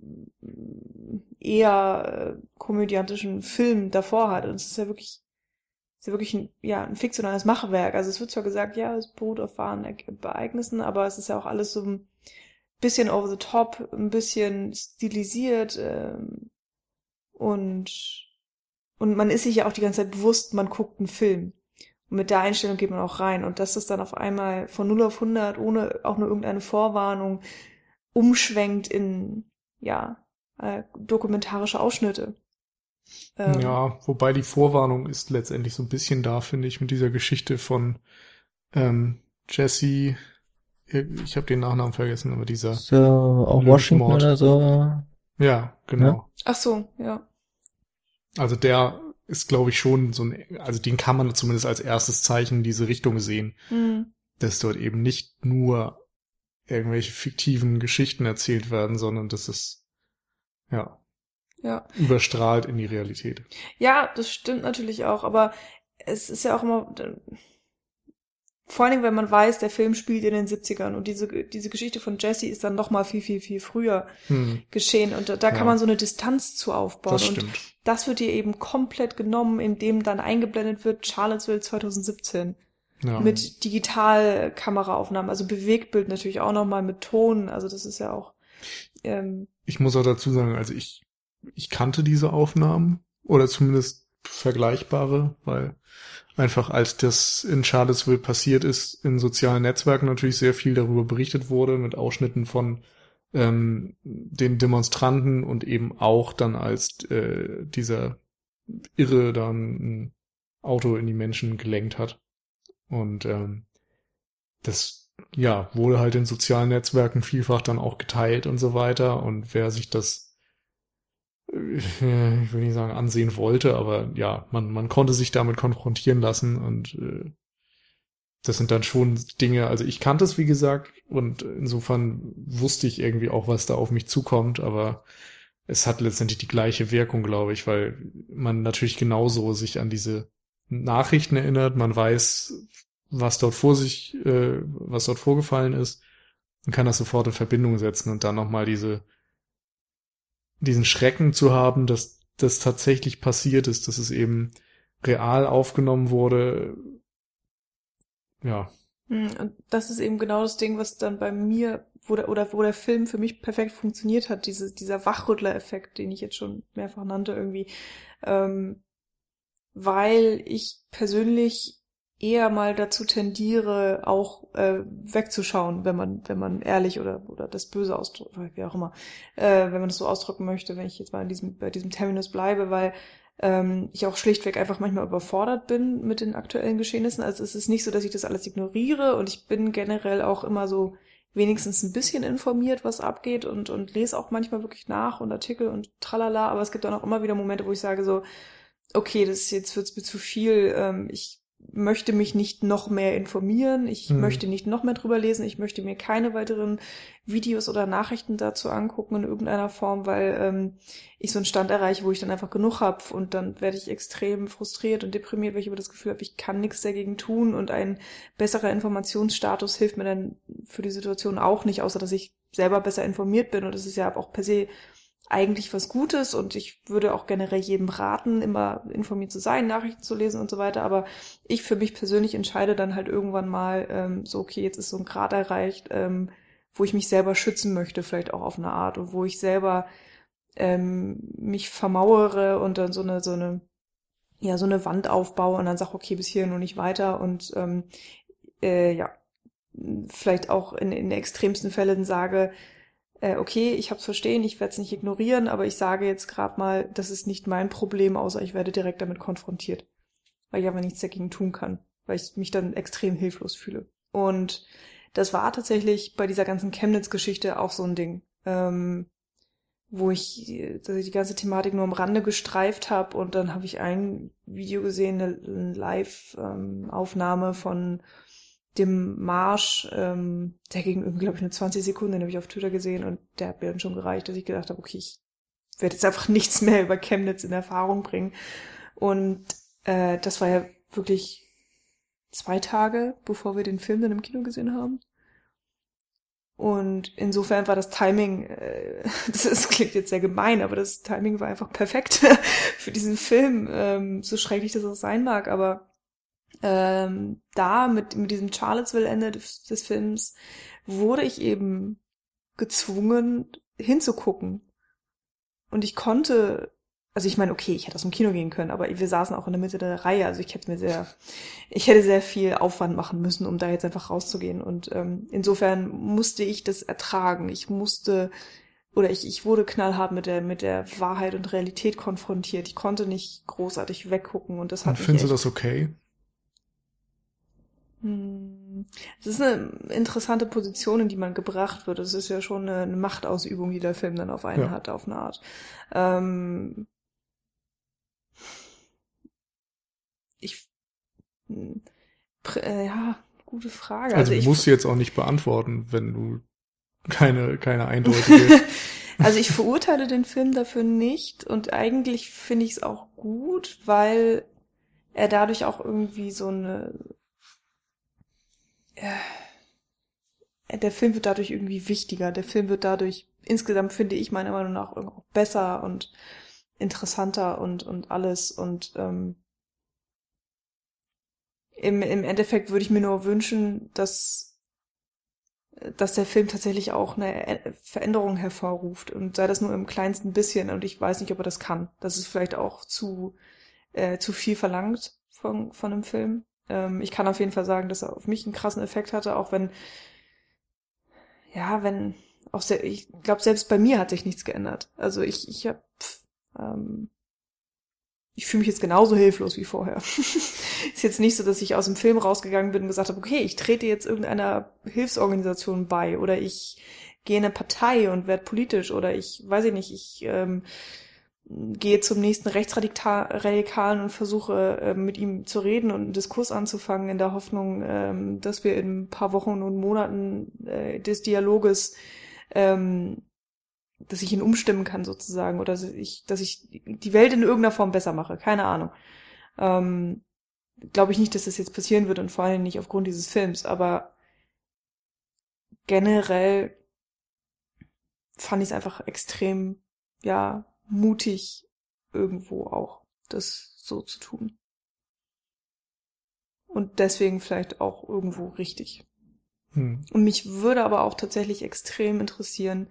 eher äh, komödiantischen Film davor hat. Und es ist ja wirklich, ist ja wirklich ein, ja, ein fiktionales Machwerk. Also es wird zwar gesagt, ja, es beruht auf wahren Ereignissen, aber es ist ja auch alles so ein bisschen over the top, ein bisschen stilisiert ähm, und und man ist sich ja auch die ganze Zeit bewusst, man guckt einen Film. Und mit der Einstellung geht man auch rein. Und dass das dann auf einmal von 0 auf 100, ohne auch nur irgendeine Vorwarnung, umschwenkt in, ja, äh, dokumentarische Ausschnitte. Ähm, ja, wobei die Vorwarnung ist letztendlich so ein bisschen da, finde ich, mit dieser Geschichte von ähm, Jesse ich habe den Nachnamen vergessen, aber dieser. So, auch Washington Mord. oder so. Ja, genau. Ach so, ja. Also der ist, glaube ich, schon so ein, also den kann man zumindest als erstes Zeichen in diese Richtung sehen, Hm. dass dort eben nicht nur irgendwelche fiktiven Geschichten erzählt werden, sondern dass es, ja, Ja. überstrahlt in die Realität. Ja, das stimmt natürlich auch, aber es ist ja auch immer, vor allen Dingen, wenn man weiß, der Film spielt in den 70ern und diese, diese Geschichte von Jesse ist dann noch mal viel, viel, viel früher Hm, geschehen und da, da Ja. kann man so eine Distanz zu aufbauen das und stimmt. das wird dir eben komplett genommen, indem dann eingeblendet wird Charlottesville 2017 Ja. mit Digitalkameraaufnahmen, also Bewegtbild natürlich auch noch mal mit Ton, also das ist ja auch ähm, Ich muss auch dazu sagen, also ich, ich kannte diese Aufnahmen oder zumindest vergleichbare, weil einfach als das in Charlottesville passiert ist, in sozialen Netzwerken natürlich sehr viel darüber berichtet wurde, mit Ausschnitten von ähm, den Demonstranten und eben auch dann als äh, dieser Irre dann ein Auto in die Menschen gelenkt hat. Und ähm, das ja wurde halt in sozialen Netzwerken vielfach dann auch geteilt und so weiter. Und wer sich das [laughs] ich will nicht sagen ansehen wollte, aber ja, man, man konnte sich damit konfrontieren lassen und äh, das sind dann schon Dinge, also ich kannte es, wie gesagt, und insofern wusste ich irgendwie auch, was da auf mich zukommt, aber es hat letztendlich die gleiche Wirkung, glaube ich, weil man natürlich genauso sich an diese Nachrichten erinnert, man weiß, was dort vor sich, äh, was dort vorgefallen ist, und kann das sofort in Verbindung setzen und dann nochmal diese, diesen Schrecken zu haben, dass das tatsächlich passiert ist, dass es eben real aufgenommen wurde, ja, Hm, Und das ist eben genau das Ding, was dann bei mir, wo der, oder wo der Film für mich perfekt funktioniert hat, diese, dieser Wachrüttler-Effekt, den ich jetzt schon mehrfach nannte irgendwie. Ähm, weil ich persönlich eher mal dazu tendiere, auch äh, wegzuschauen, wenn man, wenn man ehrlich oder, oder das Böse ausdrückt, wie auch immer, äh, wenn man das so ausdrücken möchte, wenn ich jetzt mal in diesem, bei diesem Terminus bleibe, weil ähm, ich auch schlichtweg einfach manchmal überfordert bin mit den aktuellen Geschehnissen. Also es ist nicht so, dass ich das alles ignoriere und ich bin generell auch immer so wenigstens ein bisschen informiert, was abgeht und, und lese auch manchmal wirklich nach und Artikel und tralala, aber es gibt dann auch immer wieder Momente, wo ich sage so, okay, das ist jetzt wird's mir zu viel, ähm, ich möchte mich nicht noch mehr informieren, ich Mhm. möchte nicht noch mehr drüber lesen, ich möchte mir keine weiteren Videos oder Nachrichten dazu angucken in irgendeiner Form, weil ähm, ich so einen Stand erreiche, wo ich dann einfach genug habe und dann werde ich extrem frustriert und deprimiert, weil ich über das Gefühl habe, ich kann nichts dagegen tun und ein besserer Informationsstatus hilft mir dann für die Situation auch nicht, außer dass ich selber besser informiert bin und das ist ja auch per se eigentlich was Gutes und ich würde auch generell jedem raten, immer informiert zu sein, Nachrichten zu lesen und so weiter. Aber ich für mich persönlich entscheide dann halt irgendwann mal ähm, so, okay, jetzt ist so ein Grad erreicht, ähm, wo ich mich selber schützen möchte, vielleicht auch auf eine Art und wo ich selber ähm, mich vermauere und dann so eine so eine ja so eine Wand aufbaue und dann sage, okay, bis hier nur nicht weiter und ähm, äh, ja vielleicht auch in, in extremsten Fällen sage, äh, okay, ich hab's verstehen, ich werde es nicht ignorieren, aber ich sage jetzt gerade mal, das ist nicht mein Problem, außer ich werde direkt damit konfrontiert, weil ich aber nichts dagegen tun kann, weil ich mich dann extrem hilflos fühle. Und das war tatsächlich bei dieser ganzen Chemnitz-Geschichte auch so ein Ding, ähm, wo ich dass ich die ganze Thematik nur am Rande gestreift habe und dann habe ich ein Video gesehen, eine, eine Live-Aufnahme von dem Marsch, ähm, der ging irgendwie, glaube ich, nur 20 Sekunden, den habe ich auf Twitter gesehen und der hat mir dann schon gereicht, dass ich gedacht habe, okay, ich werde jetzt einfach [laughs] nichts mehr über Chemnitz in Erfahrung bringen. Und äh, das war ja wirklich zwei Tage, bevor wir den Film dann im Kino gesehen haben. Und insofern war das Timing, äh, [laughs] das, ist, klingt jetzt sehr gemein, aber das Timing war einfach perfekt [laughs] für diesen Film, ähm, so schrecklich das auch sein mag, aber ähm, da mit, mit diesem Charlottesville-Ende des, des Films wurde ich eben gezwungen hinzugucken. Und ich konnte, also ich meine, okay, ich hätte aus dem Kino gehen können, aber wir saßen auch in der Mitte der Reihe, also ich hätte mir sehr, ich hätte sehr viel Aufwand machen müssen, um da jetzt einfach rauszugehen. Und ähm, insofern musste ich das ertragen. Ich musste oder ich, ich wurde knallhart mit der mit der Wahrheit und Realität konfrontiert. Ich konnte nicht großartig weggucken und das hat Und findest du das okay? Hm. Das ist eine interessante Position, in die man gebracht wird. Das ist ja schon eine, Machtausübung, die der Film dann auf einen Ja. hat, auf eine Art. Ähm, ich, hm, äh, ja, gute Frage. Also, ich, musst du jetzt auch nicht beantworten, wenn du keine, keine eindeutige. [laughs] also ich verurteile den Film dafür nicht und eigentlich finde ich es auch gut, weil er dadurch auch irgendwie so eine der Film wird dadurch irgendwie wichtiger. Der Film wird dadurch insgesamt finde ich meiner Meinung nach auch besser und interessanter und und alles und ähm, im, im Endeffekt würde ich mir nur wünschen, dass dass der Film tatsächlich auch eine Ä- Veränderung hervorruft und sei das nur im kleinsten bisschen und ich weiß nicht, ob er das kann. Das ist vielleicht auch zu äh, zu viel verlangt von von einem Film. Ähm, ich kann auf jeden Fall sagen, dass er auf mich einen krassen Effekt hatte, auch wenn ja, wenn auch sehr, ich glaube selbst bei mir hat sich nichts geändert. Also ich ich habe ähm, ich fühle mich jetzt genauso hilflos wie vorher. [laughs] ist jetzt nicht so, dass ich aus dem Film rausgegangen bin und gesagt habe, okay, ich trete jetzt irgendeiner Hilfsorganisation bei oder ich gehe in eine Partei und werde politisch oder ich weiß ich nicht, ich ähm, gehe zum nächsten Rechtsradikalen und versuche äh, mit ihm zu reden und einen Diskurs anzufangen in der Hoffnung, ähm, dass wir in ein paar Wochen und Monaten äh, des Dialoges ähm, dass ich ihn umstimmen kann sozusagen oder dass ich, dass ich die Welt in irgendeiner Form besser mache. Keine Ahnung. Ähm, Glaube ich nicht, dass das jetzt passieren wird und vor allem nicht aufgrund dieses Films, aber generell fand ich es einfach extrem, ja, mutig irgendwo auch, das so zu tun. Und deswegen vielleicht auch irgendwo richtig. Hm. Und mich würde aber auch tatsächlich extrem interessieren,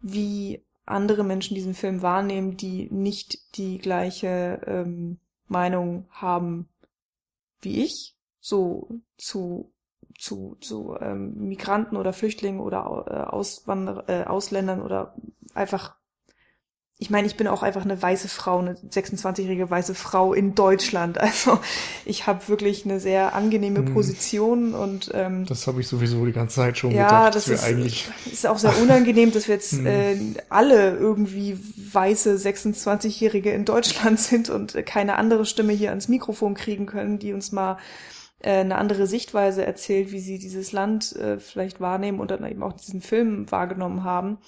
wie andere Menschen diesen Film wahrnehmen, die nicht die gleiche ähm, Meinung haben wie ich, so zu zu zu ähm, Migranten oder Flüchtlingen oder äh, Auswander äh, Ausländern oder einfach ich meine, ich bin auch einfach eine weiße Frau, eine 26-jährige weiße Frau in Deutschland. [laughs] Also ich habe wirklich eine sehr angenehme Mhm. Position und ähm, Das habe ich sowieso die ganze Zeit schon ja, gedacht. das ist, eigentlich. ist auch sehr unangenehm, dass wir jetzt [laughs] Hm. äh, alle irgendwie weiße 26-Jährige in Deutschland [laughs] sind und äh, keine andere Stimme hier ans Mikrofon kriegen können, die uns mal äh, eine andere Sichtweise erzählt, wie sie dieses Land äh, vielleicht wahrnehmen und dann eben auch diesen Film wahrgenommen haben.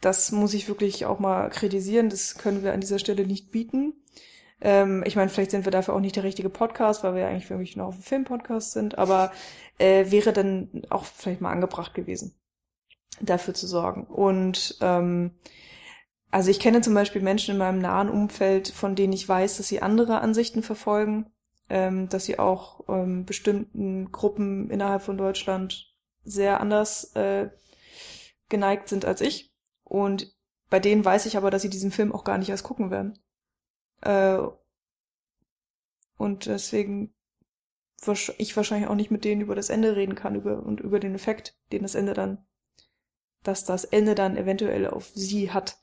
Das muss ich wirklich auch mal kritisieren. Das können wir an dieser Stelle nicht bieten. Ähm, ich meine, vielleicht sind wir dafür auch nicht der richtige Podcast, weil wir eigentlich wirklich noch auf dem Filmpodcast sind, aber äh, wäre dann auch vielleicht mal angebracht gewesen, dafür zu sorgen. Und ähm, also ich kenne zum Beispiel Menschen in meinem nahen Umfeld, von denen ich weiß, dass sie andere Ansichten verfolgen, ähm, dass sie auch ähm, bestimmten Gruppen innerhalb von Deutschland sehr anders äh, geneigt sind als ich. Und bei denen weiß ich aber, dass sie diesen Film auch gar nicht erst gucken werden. Äh, und deswegen ich wahrscheinlich auch nicht mit denen über das Ende reden kann über, und über den Effekt, den das Ende dann, dass das Ende dann eventuell auf sie hat.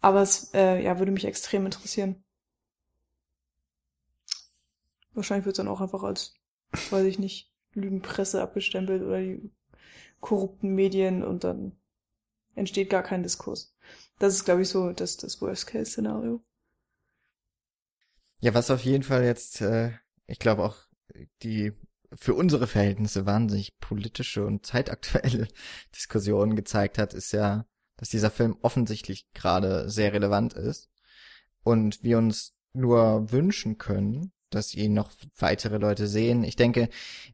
Aber es äh, ja, würde mich extrem interessieren. Wahrscheinlich wird es dann auch einfach als, weiß ich nicht, Lügenpresse abgestempelt oder die korrupten Medien und dann entsteht gar kein Diskurs. Das ist, glaube ich, so das, das Worst-Case-Szenario. Ja, was auf jeden Fall jetzt, äh, ich glaube auch die für unsere Verhältnisse wahnsinnig politische und zeitaktuelle [laughs] Diskussionen gezeigt hat, ist ja, dass dieser Film offensichtlich gerade sehr relevant ist und wir uns nur wünschen können, dass ihn noch weitere Leute sehen. Ich denke,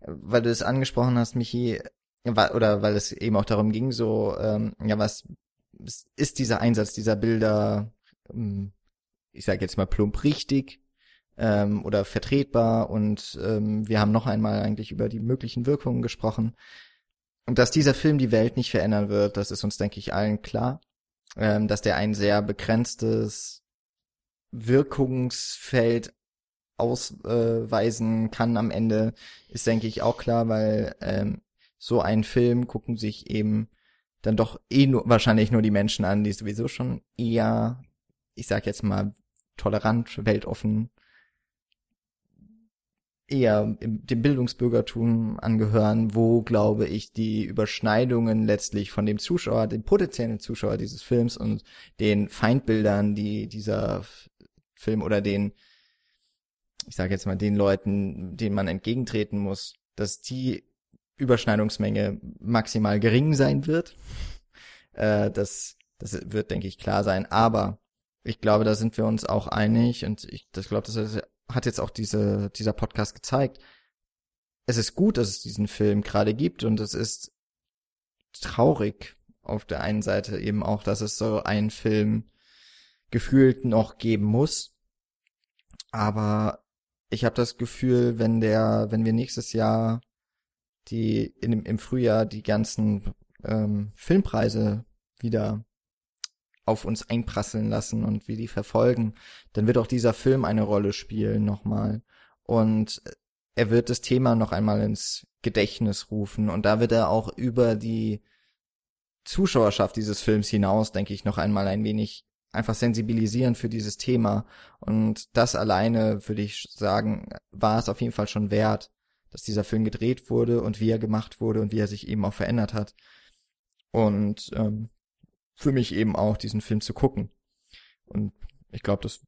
weil du es angesprochen hast, Michi, oder weil es eben auch darum ging, so, ähm, ja, was ist dieser Einsatz dieser Bilder, ähm, ich sage jetzt mal plump richtig, ähm, oder vertretbar und ähm, wir haben noch einmal eigentlich über die möglichen Wirkungen gesprochen. Und dass dieser Film die Welt nicht verändern wird, das ist uns, denke ich, allen klar. Ähm, dass der ein sehr begrenztes Wirkungsfeld ausweisen kann am Ende, ist, denke ich, auch klar, weil ähm, so einen Film gucken sich eben dann doch eh nur, wahrscheinlich nur die Menschen an, die sowieso schon eher, ich sag jetzt mal, tolerant, weltoffen eher dem Bildungsbürgertum angehören, wo, glaube ich, die Überschneidungen letztlich von dem Zuschauer, dem potenziellen Zuschauer dieses Films und den Feindbildern, die dieser Film oder den, ich sage jetzt mal, den Leuten, denen man entgegentreten muss, dass die Überschneidungsmenge maximal gering sein wird. Äh, das, das wird, denke ich, klar sein. Aber ich glaube, da sind wir uns auch einig und ich, ich glaube, das hat jetzt auch diese, dieser Podcast gezeigt. Es ist gut, dass es diesen Film gerade gibt und es ist traurig auf der einen Seite eben auch, dass es so einen Film gefühlt noch geben muss. Aber ich habe das Gefühl, wenn der, wenn wir nächstes Jahr die in, im Frühjahr die ganzen ähm, Filmpreise wieder auf uns einprasseln lassen und wie die verfolgen, dann wird auch dieser Film eine Rolle spielen nochmal. Und er wird das Thema noch einmal ins Gedächtnis rufen und da wird er auch über die Zuschauerschaft dieses Films hinaus, denke ich, noch einmal ein wenig einfach sensibilisieren für dieses Thema. Und das alleine, würde ich sagen, war es auf jeden Fall schon wert, dass dieser Film gedreht wurde und wie er gemacht wurde und wie er sich eben auch verändert hat. Und ähm, für mich eben auch, diesen Film zu gucken. Und ich glaube, das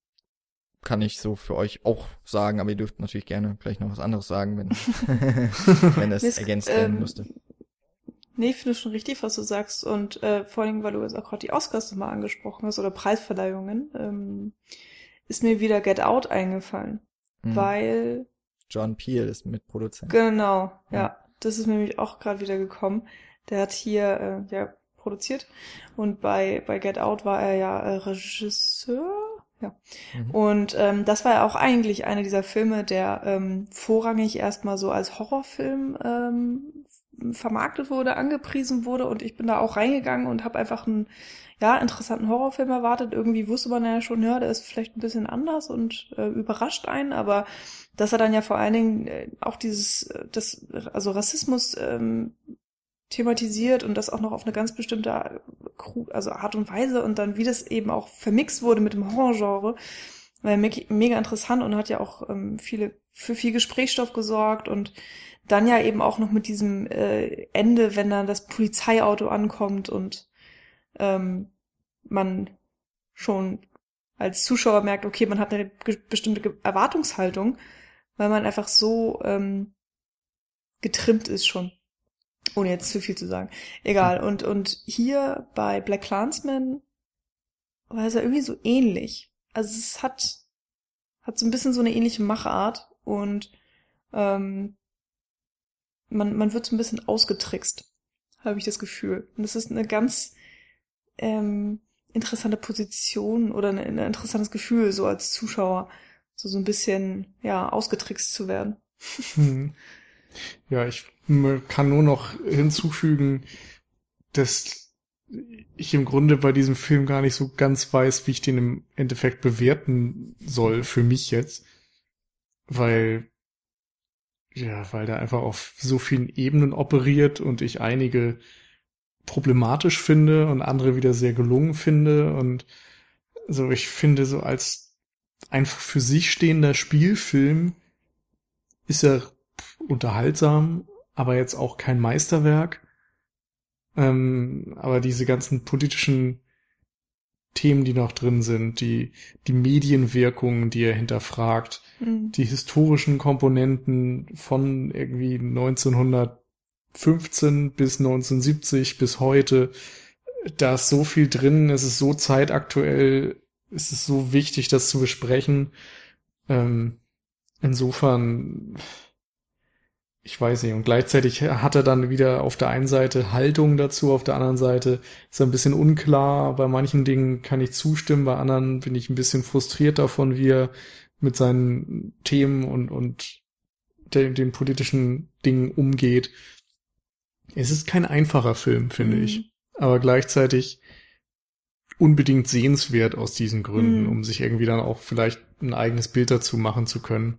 kann ich so für euch auch sagen, aber ihr dürft natürlich gerne gleich noch was anderes sagen, wenn, [laughs] wenn das Mist, ergänzt werden ähm, musste. Nee, ich finde schon richtig, was du sagst. Und äh, vor allem, weil du jetzt auch gerade die Oscars nochmal angesprochen hast oder Preisverleihungen, ähm, ist mir wieder Get Out eingefallen. Mhm. Weil. John Peel ist Mitproduzent. Genau, ja. ja. Das ist nämlich auch gerade wieder gekommen. Der hat hier äh, ja produziert und bei bei Get Out war er ja äh, Regisseur. Ja. Mhm. Und ähm, das war ja auch eigentlich einer dieser Filme, der ähm, vorrangig erstmal so als Horrorfilm ähm, vermarktet wurde, angepriesen wurde und ich bin da auch reingegangen und habe einfach einen ja interessanten Horrorfilm erwartet. Irgendwie wusste man ja schon, ja, der ist vielleicht ein bisschen anders und äh, überrascht einen, aber dass er dann ja vor allen Dingen äh, auch dieses äh, das also Rassismus ähm, thematisiert und das auch noch auf eine ganz bestimmte also Art und Weise und dann wie das eben auch vermixt wurde mit dem Horrorgenre war mega interessant und hat ja auch ähm, viele für viel Gesprächsstoff gesorgt und dann ja eben auch noch mit diesem äh, Ende, wenn dann das Polizeiauto ankommt und ähm, man schon als Zuschauer merkt, okay, man hat eine bestimmte Erwartungshaltung, weil man einfach so ähm, getrimmt ist schon. Ohne jetzt zu viel zu sagen. Egal. Und, und hier bei Black Clansman war es ja irgendwie so ähnlich. Also es hat, hat so ein bisschen so eine ähnliche Machart und ähm, man, man wird so ein bisschen ausgetrickst, habe ich das Gefühl. Und das ist eine ganz ähm, interessante Position oder ein, ein interessantes Gefühl, so als Zuschauer, so, so ein bisschen, ja, ausgetrickst zu werden. [laughs] Hm. Ja, ich kann nur noch hinzufügen, dass ich im Grunde bei diesem Film gar nicht so ganz weiß, wie ich den im Endeffekt bewerten soll, für mich jetzt. Weil ja, weil der einfach auf so vielen Ebenen operiert und ich einige problematisch finde und andere wieder sehr gelungen finde und so ich finde so als einfach für sich stehender Spielfilm ist er unterhaltsam, aber jetzt auch kein Meisterwerk. Ähm, aber diese ganzen politischen Themen, die noch drin sind, die, die Medienwirkungen, die er hinterfragt, mhm. die historischen Komponenten von irgendwie 1915 bis 1970 bis heute. Da ist so viel drin, es ist so zeitaktuell, es ist so wichtig, das zu besprechen. Ähm, insofern, ich weiß nicht. Und gleichzeitig hat er dann wieder auf der einen Seite Haltung dazu, auf der anderen Seite ist er ein bisschen unklar. Bei manchen Dingen kann ich zustimmen, bei anderen bin ich ein bisschen frustriert davon, wie er mit seinen Themen und, und den, den politischen Dingen umgeht. Es ist kein einfacher Film, finde mhm. ich. Aber gleichzeitig unbedingt sehenswert aus diesen Gründen, mhm. um sich irgendwie dann auch vielleicht ein eigenes Bild dazu machen zu können.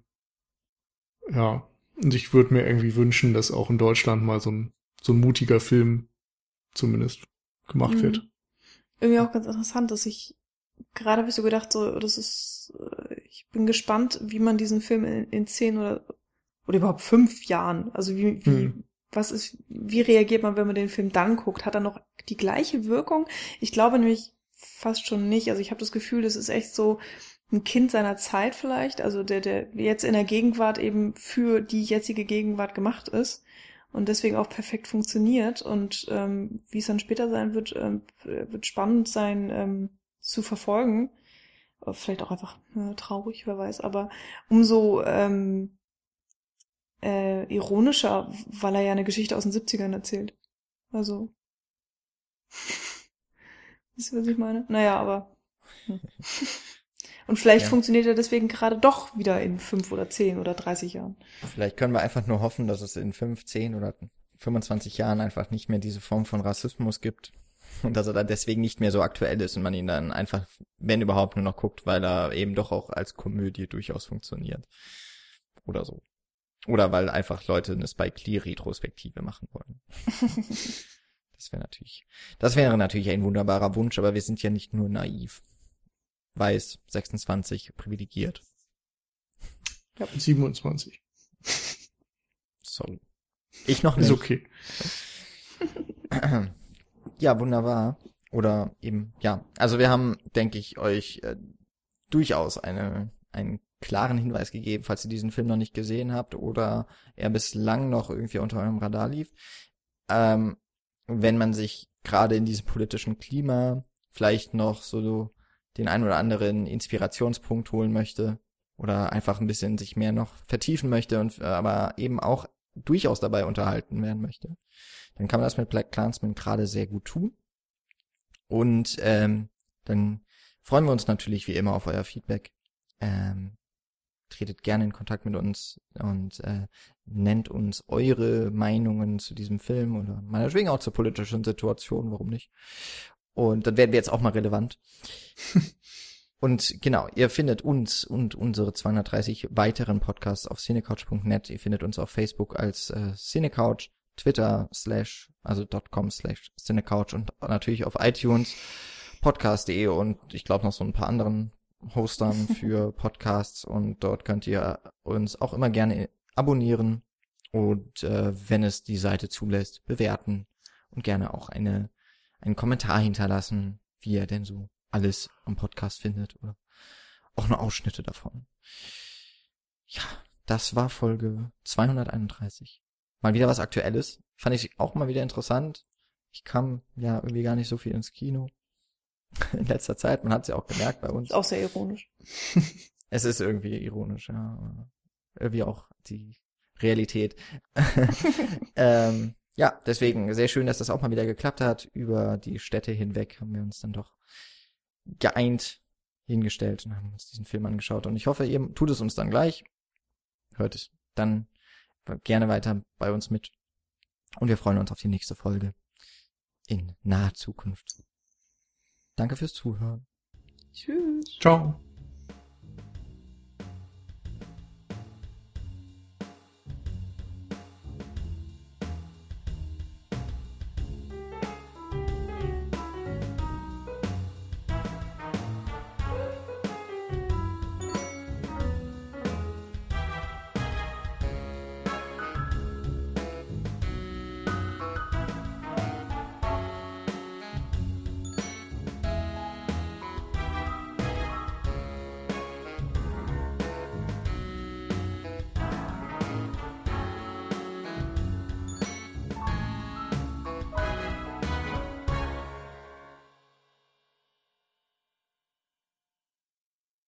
Ja. Und ich würde mir irgendwie wünschen, dass auch in Deutschland mal so ein, so ein mutiger Film zumindest gemacht mhm. wird. Irgendwie auch ganz interessant, dass ich gerade habe ich so gedacht, so, das ist, äh, ich bin gespannt, wie man diesen Film in, in zehn oder oder überhaupt fünf Jahren. Also wie, wie, hm. was ist, wie reagiert man, wenn man den Film dann guckt? Hat er noch die gleiche Wirkung? Ich glaube nämlich fast schon nicht. Also ich habe das Gefühl, das ist echt so ein Kind seiner Zeit vielleicht, also der, der jetzt in der Gegenwart eben für die jetzige Gegenwart gemacht ist und deswegen auch perfekt funktioniert. Und ähm, wie es dann später sein wird, ähm, wird spannend sein ähm, zu verfolgen. Vielleicht auch einfach äh, traurig, wer weiß, aber umso ähm, äh, ironischer, weil er ja eine Geschichte aus den 70ern erzählt. Also. Wisst ihr, was ich meine? Naja, aber. Hm. [laughs] Und vielleicht ja. funktioniert er deswegen gerade doch wieder in fünf oder zehn oder dreißig Jahren. Vielleicht können wir einfach nur hoffen, dass es in fünf, zehn oder 25 Jahren einfach nicht mehr diese Form von Rassismus gibt. Und dass er dann deswegen nicht mehr so aktuell ist und man ihn dann einfach, wenn überhaupt, nur noch guckt, weil er eben doch auch als Komödie durchaus funktioniert. Oder so. Oder weil einfach Leute eine Spike Lee Retrospektive machen wollen. [laughs] das wäre natürlich, das wäre natürlich ein wunderbarer Wunsch, aber wir sind ja nicht nur naiv. Weiß, 26, privilegiert. Ja, 27. Sorry. Ich noch nicht. Ist okay. [clears throat] Ja, wunderbar. Oder eben, ja. Also wir haben, denke ich, euch äh, durchaus eine, einen klaren Hinweis gegeben, falls ihr diesen Film noch nicht gesehen habt oder er bislang noch irgendwie unter eurem Radar lief. Ähm, wenn man sich gerade in diesem politischen Klima vielleicht noch so den ein oder anderen Inspirationspunkt holen möchte oder einfach ein bisschen sich mehr noch vertiefen möchte und äh, aber eben auch durchaus dabei unterhalten werden möchte, dann kann man das mit Black Clansman gerade sehr gut tun. Und ähm, dann freuen wir uns natürlich wie immer auf euer Feedback. Ähm, tretet gerne in Kontakt mit uns und äh, nennt uns eure Meinungen zu diesem Film oder meinetwegen auch zur politischen Situation, warum nicht. Und dann werden wir jetzt auch mal relevant. [laughs] und genau, ihr findet uns und unsere 230 weiteren Podcasts auf cinecouch.net. Ihr findet uns auf Facebook als äh, Cinecouch, Twitter slash, also .com slash cinecouch und natürlich auf iTunes, podcast.de und ich glaube noch so ein paar anderen Hostern für [laughs] Podcasts und dort könnt ihr uns auch immer gerne abonnieren und äh, wenn es die Seite zulässt, bewerten und gerne auch eine einen Kommentar hinterlassen, wie ihr denn so alles am Podcast findet oder auch nur Ausschnitte davon. Ja, das war Folge 231. Mal wieder was Aktuelles. Fand ich auch mal wieder interessant. Ich kam ja irgendwie gar nicht so viel ins Kino [laughs] in letzter Zeit. Man hat es ja auch gemerkt bei uns. Ist auch sehr ironisch. [laughs] es ist irgendwie ironisch, ja. Irgendwie auch die Realität. [laughs] ähm, ja, deswegen sehr schön, dass das auch mal wieder geklappt hat. Über die Städte hinweg haben wir uns dann doch geeint hingestellt und haben uns diesen Film angeschaut. Und ich hoffe, ihr tut es uns dann gleich. Hört es dann gerne weiter bei uns mit. Und wir freuen uns auf die nächste Folge in naher Zukunft. Danke fürs Zuhören. Tschüss. Ciao.